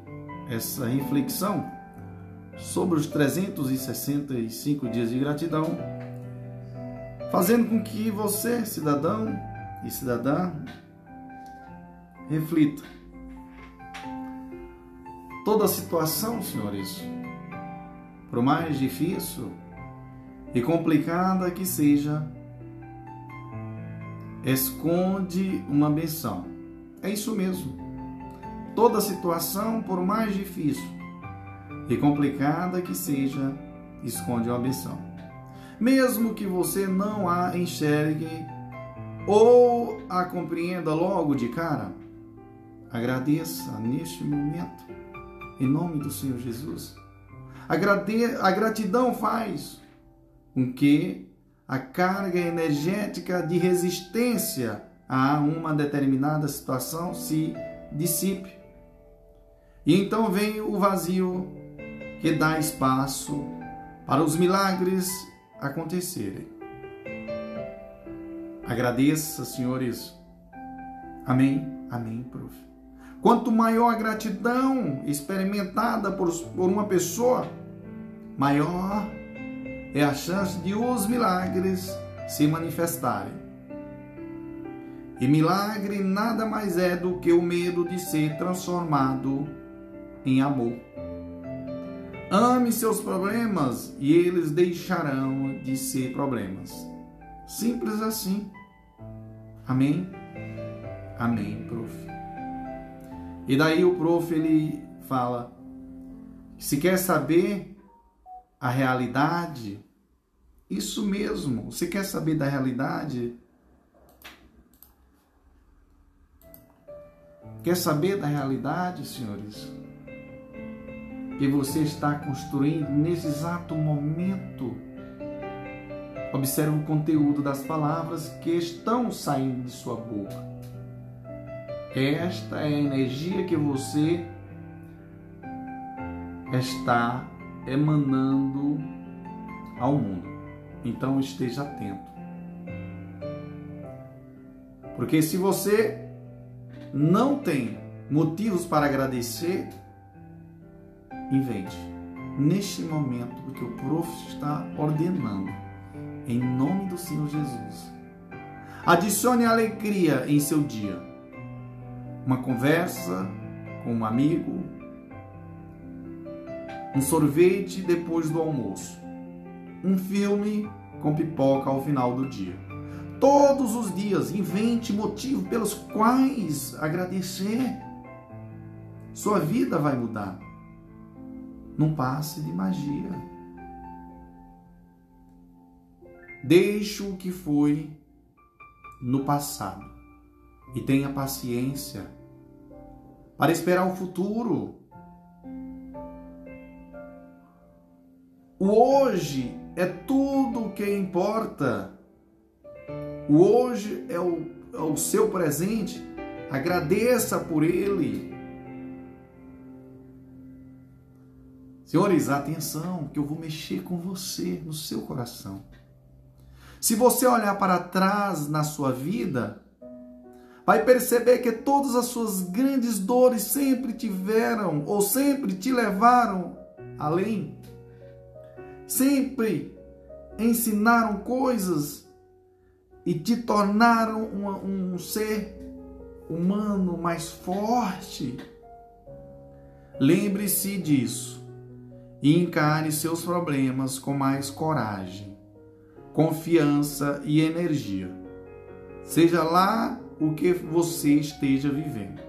essa reflexão sobre os 365 dias de gratidão fazendo com que você, cidadão e cidadã, reflita. Toda situação, senhores, por mais difícil e complicada que seja, esconde uma benção. É isso mesmo. Toda situação, por mais difícil e complicada que seja, esconde uma benção mesmo que você não a enxergue ou a compreenda logo de cara, agradeça neste momento, em nome do Senhor Jesus. A gratidão faz com que a carga energética de resistência a uma determinada situação se dissipe. E então vem o vazio que dá espaço para os milagres acontecerem. Agradeça, senhores. Amém? Amém, prof. Quanto maior a gratidão experimentada por, por uma pessoa, maior é a chance de os milagres se manifestarem. E milagre nada mais é do que o medo de ser transformado em amor. Ame seus problemas e eles deixarão de ser problemas. Simples assim. Amém? Amém, prof. E daí o prof ele fala: se quer saber a realidade, isso mesmo, se quer saber da realidade, quer saber da realidade, senhores? Que você está construindo nesse exato momento. Observe o conteúdo das palavras que estão saindo de sua boca. Esta é a energia que você está emanando ao mundo. Então esteja atento. Porque se você não tem motivos para agradecer, invente neste momento o que o prof está ordenando, em nome do Senhor Jesus. Adicione alegria em seu dia. Uma conversa com um amigo, um sorvete depois do almoço, um filme com pipoca ao final do dia. Todos os dias invente motivos pelos quais agradecer. Sua vida vai mudar. Num passe de magia. Deixe o que foi no passado e tenha paciência para esperar o futuro. O hoje é tudo o que importa. O hoje é o, é o seu presente. Agradeça por ele. Senhores, atenção, que eu vou mexer com você, no seu coração. Se você olhar para trás na sua vida, vai perceber que todas as suas grandes dores sempre tiveram ou sempre te levaram além. Sempre ensinaram coisas e te tornaram um, um ser humano mais forte. Lembre-se disso e encare seus problemas com mais coragem, confiança e energia. Seja lá o que você esteja vivendo.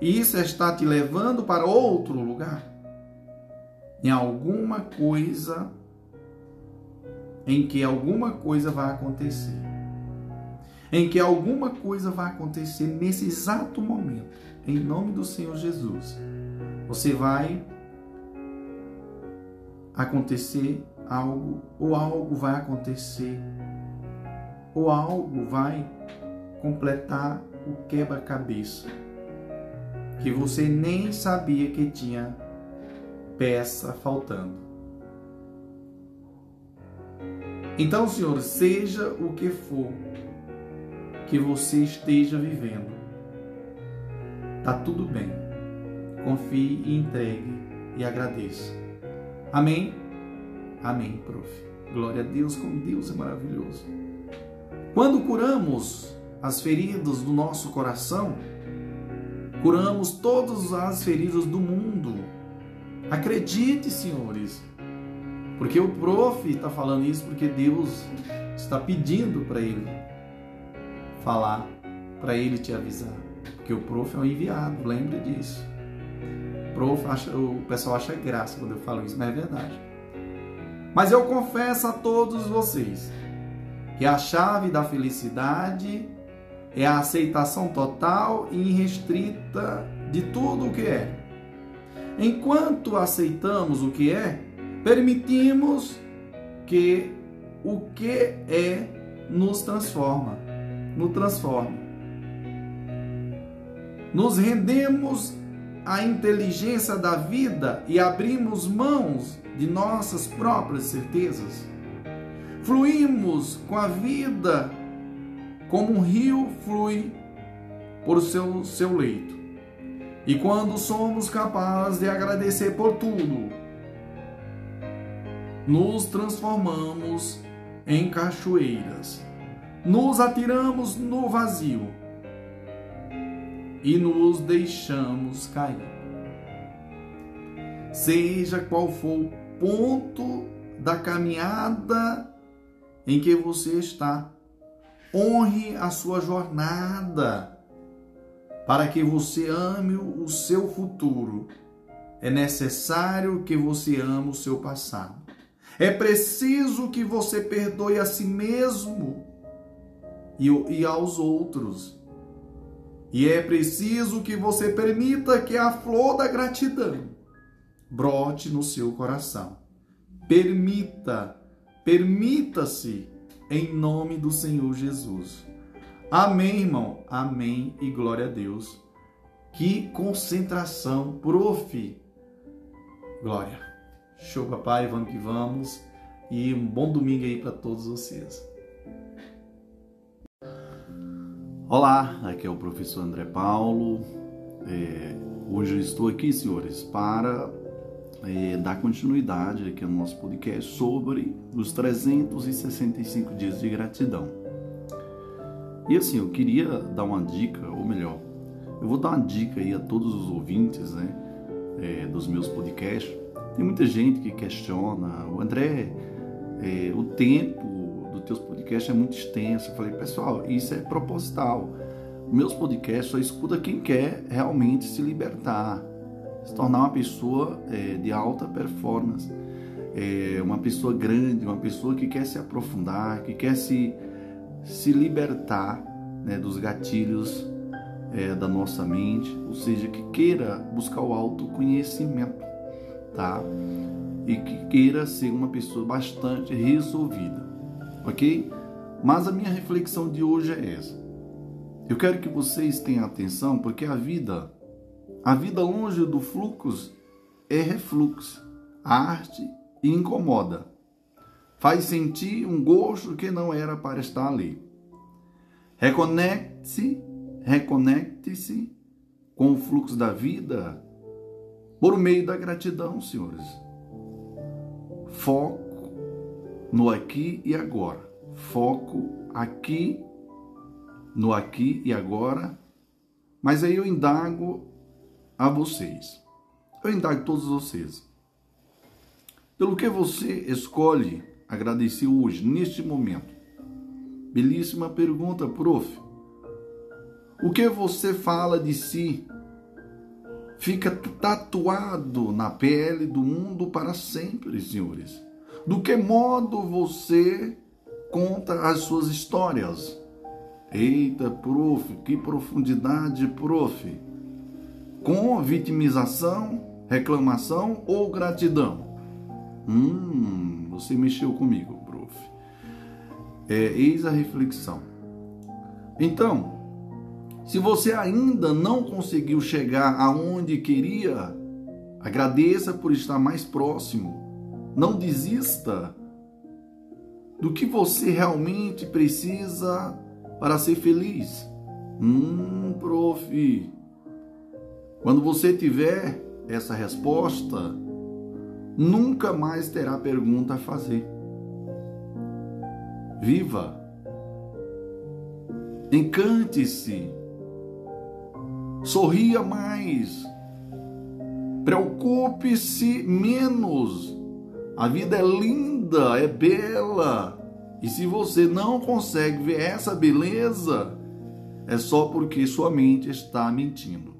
E isso está te levando para outro lugar. Em alguma coisa em que alguma coisa vai acontecer. Em que alguma coisa vai acontecer nesse exato momento. Em nome do Senhor Jesus. Você vai acontecer algo, ou algo vai acontecer, ou algo vai completar o quebra-cabeça que você nem sabia que tinha peça faltando. Então, Senhor, seja o que for que você esteja vivendo, tá tudo bem. Confie e entregue e agradeça. Amém? Amém, prof. Glória a Deus, como Deus é maravilhoso. Quando curamos as feridas do nosso coração, curamos todas as feridas do mundo. Acredite, senhores, porque o prof está falando isso porque Deus está pedindo para ele falar, para ele te avisar. Porque o prof é um enviado, lembre disso. O, pessoal acha graça quando eu falo isso, mas é verdade. Mas eu confesso a todos vocês que a chave da felicidade é a aceitação total e irrestrita de tudo o que é. Enquanto aceitamos o que é, permitimos que o que é nos transforma, nos transforma. Nos rendemos à inteligência da vida e abrimos mãos de nossas próprias certezas. Fluímos com a vida como um rio flui por seu, seu leito. E quando somos capazes de agradecer por tudo, nos transformamos em cachoeiras, nos atiramos no vazio e nos deixamos cair. Seja qual for o ponto da caminhada em que você está, Honre a sua jornada para que você ame o seu futuro. É necessário que você ame o seu passado. É preciso que você perdoe a si mesmo e, aos outros. E é preciso que você permita que a flor da gratidão brote no seu coração. Permita, permita-se em nome do Senhor Jesus. Amém, irmão. Amém e glória a Deus. Que concentração, prof. Glória. Show, papai. Vamos que vamos. E um bom domingo aí para todos vocês. Olá, aqui é o professor André Paulo. É, hoje estou aqui, senhores, para é, dar continuidade aqui no nosso podcast sobre os 365 dias de gratidão. E assim, eu queria dar uma dica, ou melhor, eu vou dar uma dica aí a todos os ouvintes, né, é, dos meus podcasts. Tem muita gente que questiona, o André, é, o tempo dos teus podcasts é muito extenso. Eu falei, pessoal, isso é proposital. Meus podcasts só escuta quem quer realmente se libertar, se tornar uma pessoa é, de alta performance, é, uma pessoa grande, uma pessoa que quer se aprofundar, que quer se, se libertar né, dos gatilhos é, da nossa mente, ou seja, que queira buscar o autoconhecimento, tá? E que queira ser uma pessoa bastante resolvida, ok? Mas a minha reflexão de hoje é essa. Eu quero que vocês tenham atenção, porque a vida, a vida longe do fluxo é refluxo. A arte incomoda. Faz sentir um gosto que não era para estar ali. Reconecte-se, reconecte-se com o fluxo da vida por meio da gratidão, senhores. Foco no aqui e agora. Foco aqui, no aqui e agora. Mas aí eu indago a vocês. Eu indago todos vocês. Pelo que você escolhe agradecer hoje, neste momento? Belíssima pergunta, prof. O que você fala de si fica tatuado na pele do mundo para sempre, senhores. Do que modo você conta as suas histórias? Eita, prof, que profundidade, prof. Com vitimização, reclamação ou gratidão? Hum, você mexeu comigo, prof. É, eis a reflexão. Então, se você ainda não conseguiu chegar aonde queria, agradeça por estar mais próximo. Não desista do que você realmente precisa para ser feliz. Hum, prof. Quando você tiver essa resposta, nunca mais terá pergunta a fazer. Viva! Encante-se! Sorria mais! Preocupe-se menos! A vida é linda, é bela! E se você não consegue ver essa beleza, é só porque sua mente está mentindo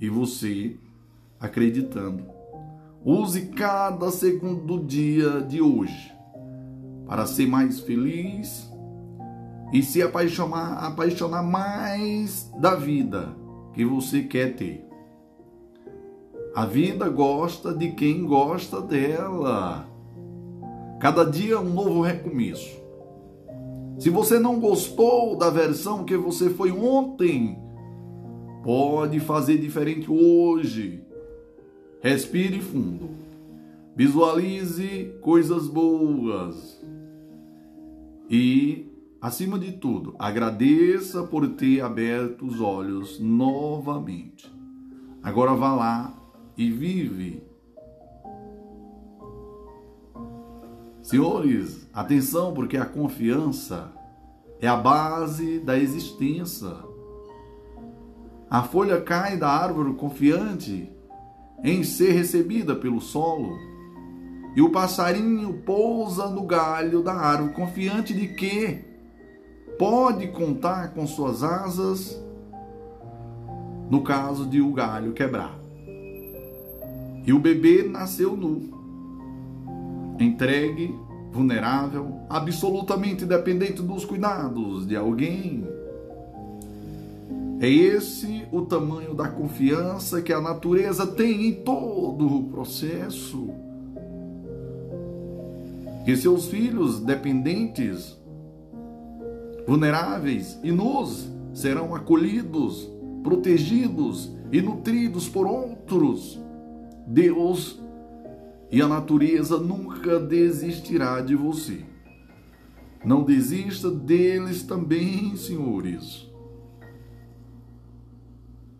e você acreditando. Use cada segundo do dia de hoje para ser mais feliz e se apaixonar, apaixonar mais da vida que você quer ter. A vida gosta de quem gosta dela. Cada dia é um novo recomeço. Se você não gostou da versão que você foi ontem, pode fazer diferente hoje. Respire fundo. Visualize coisas boas. E, acima de tudo, agradeça por ter aberto os olhos novamente. Agora vá lá e vive. Senhores, atenção, porque a confiança é a base da existência. A folha cai da árvore confiante em ser recebida pelo solo. E o passarinho pousa no galho da árvore, confiante de que pode contar com suas asas no caso de o galho quebrar. E o bebê nasceu nu, entregue, vulnerável, absolutamente dependente dos cuidados de alguém é esse o tamanho da confiança que a natureza tem em todo o processo. Que seus filhos dependentes, vulneráveis e nus serão acolhidos, protegidos e nutridos por outros. Deus e a natureza nunca desistirá de você. Não desista deles também, senhores.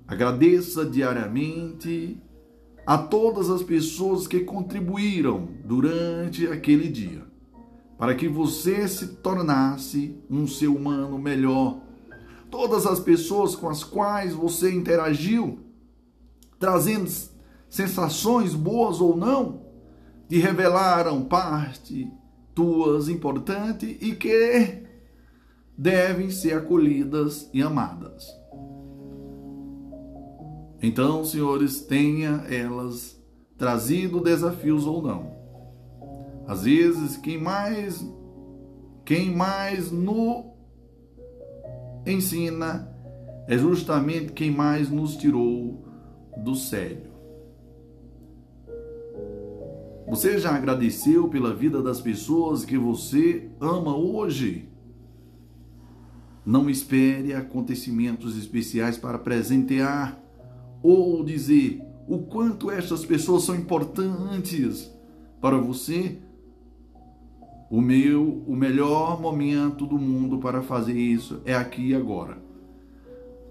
Agradeça diariamente a todas as pessoas que contribuíram durante aquele dia, para que você se tornasse um ser humano melhor. Todas as pessoas com as quais você interagiu, trazendo sensações boas ou não, te revelaram parte tuas importantes e que devem ser acolhidas e amadas. Então, senhores, tenha elas trazido desafios ou não. Às vezes, quem mais quem mais no ensina é justamente quem mais nos tirou do sério. Você já agradeceu pela vida das pessoas que você ama hoje? Não espere acontecimentos especiais para presentear ou dizer o quanto estas pessoas são importantes para você. O meu, o melhor momento do mundo para fazer isso é aqui e agora.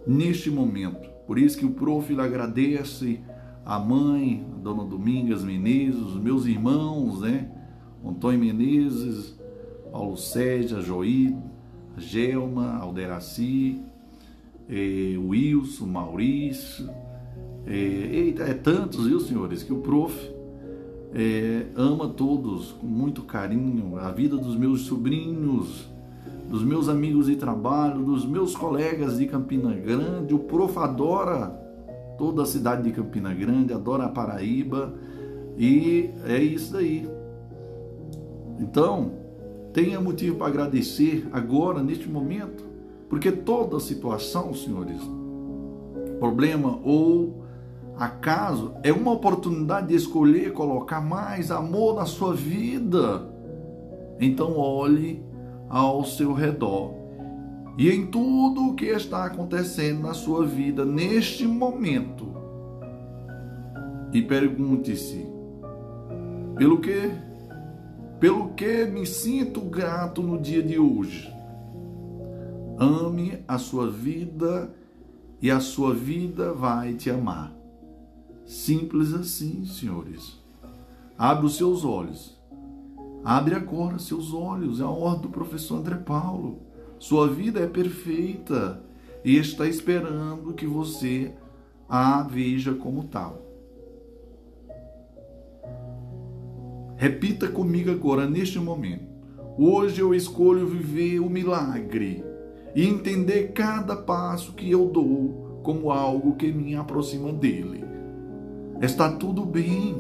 Neste momento. Por isso que o prof agradece a mãe, a dona Domingas Menezes, os meus irmãos, né? Antônio Menezes, Paulo Sérgio, Joí, Gelma, Alderaci, eh, Wilson, Maurício. Eita, é tantos, viu, senhores, que o prof eh, ama todos com muito carinho. A vida dos meus sobrinhos, dos meus amigos de trabalho, dos meus colegas de Campina Grande. O prof adora toda a cidade de Campina Grande, adora a Paraíba e é isso aí. Então, tenha motivo para agradecer agora, neste momento, porque toda situação, senhores, problema ou acaso, é uma oportunidade de escolher colocar mais amor na sua vida. Então, olhe ao seu redor e em tudo o que está acontecendo na sua vida neste momento. E pergunte-se: pelo que pelo que me sinto grato no dia de hoje. Ame a sua vida e a sua vida vai te amar. Simples assim, senhores. Abre os seus olhos. Abre agora seus olhos. É a ordem do professor André Paulo. Sua vida é perfeita e está esperando que você a veja como tal. Repita comigo agora, neste momento. Hoje eu escolho viver o milagre e entender cada passo que eu dou como algo que me aproxima dele. Está tudo bem.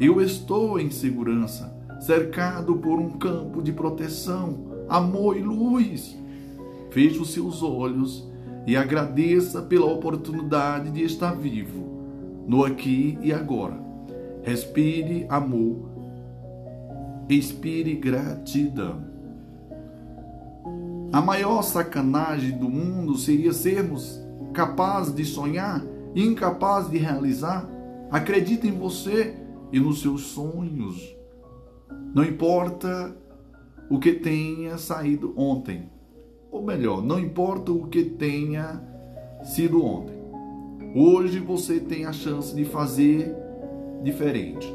Eu estou em segurança, cercado por um campo de proteção, amor e luz. Feche os seus olhos e agradeça pela oportunidade de estar vivo, no aqui e agora. Respire amor, expire gratidão. A maior sacanagem do mundo seria sermos capazes de sonhar e incapazes de realizar. Acredite em você e nos seus sonhos. Não importa o que tenha saído ontem ou melhor, não importa o que tenha sido ontem. Hoje você tem a chance de fazer diferente,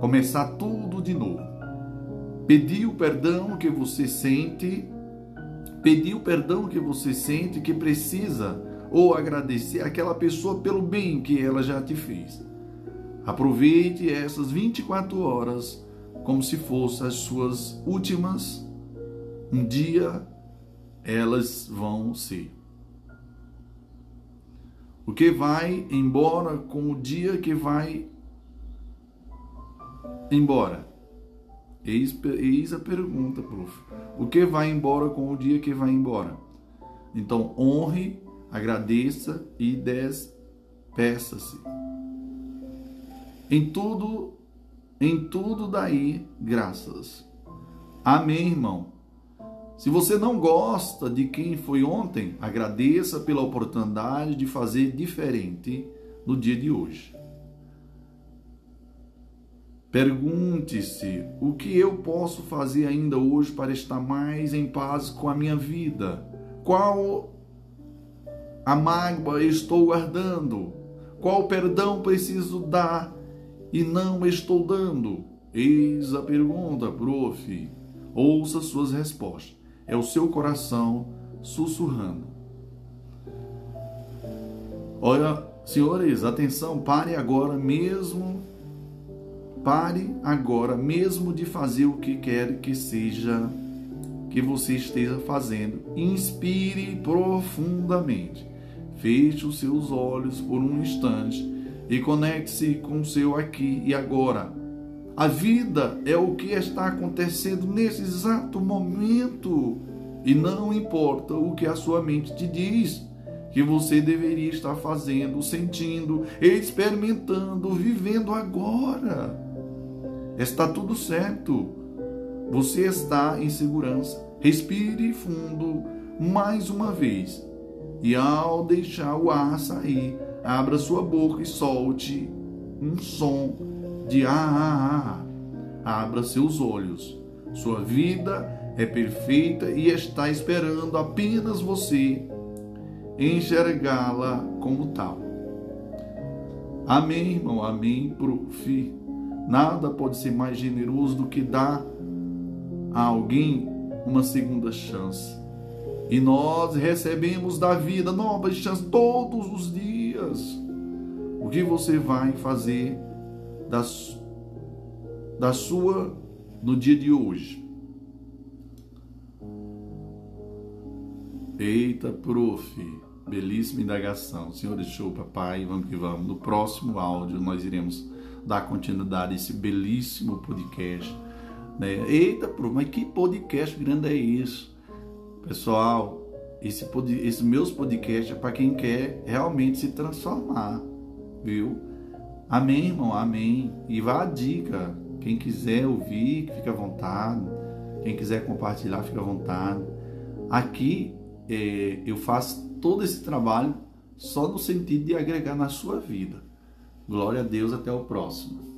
começar tudo de novo. Pedir o perdão que você sente, pedir o perdão que você sente que precisa ou agradecer aquela pessoa pelo bem que ela já te fez. Aproveite essas 24 horas como se fossem as suas últimas. Um dia elas vão ser. O que vai embora com o dia que vai embora? Eis, eis a pergunta, prof. O que vai embora com o dia que vai embora? Então, honre, agradeça e despeça-se. Em tudo, em tudo daí, graças. Amém, irmão. Se você não gosta de quem foi ontem, agradeça pela oportunidade de fazer diferente no dia de hoje. Pergunte-se o que eu posso fazer ainda hoje para estar mais em paz com a minha vida. Qual a mágoa estou guardando? Qual perdão preciso dar e não estou dando? Eis a pergunta, prof. Ouça suas respostas é o seu coração sussurrando. Olha, senhores, atenção, pare agora mesmo. Pare agora mesmo de fazer o que quer que seja que você esteja fazendo. Inspire profundamente. Feche os seus olhos por um instante e conecte-se com o seu aqui e agora. A vida é o que está acontecendo nesse exato momento. E não importa o que a sua mente te diz, que você deveria estar fazendo, sentindo, experimentando, vivendo agora. Está tudo certo. Você está em segurança. Respire fundo mais uma vez. E ao deixar o ar sair, abra sua boca e solte um som de ah, ah, ah. Abra seus olhos. Sua vida é perfeita e está esperando apenas você enxergá-la como tal. Amém, irmão, amém, prof. Nada pode ser mais generoso do que dar a alguém uma segunda chance. E nós recebemos da vida novas chances todos os dias. O que você vai fazer da, da sua no dia de hoje? Eita, prof. Belíssima indagação. Senhor deixou, papai. Vamos que vamos. No próximo áudio, nós iremos dar continuidade a esse belíssimo podcast. Né? Eita, prof, mas que podcast grande é isso? Pessoal, esse, esse meus podcasts é para quem quer realmente se transformar, viu? Amém, irmão? Amém. E vá a dica. Quem quiser ouvir, fica à vontade. Quem quiser compartilhar, fica à vontade. Aqui é, eu faço todo esse trabalho só no sentido de agregar na sua vida. Glória a Deus, até o próximo.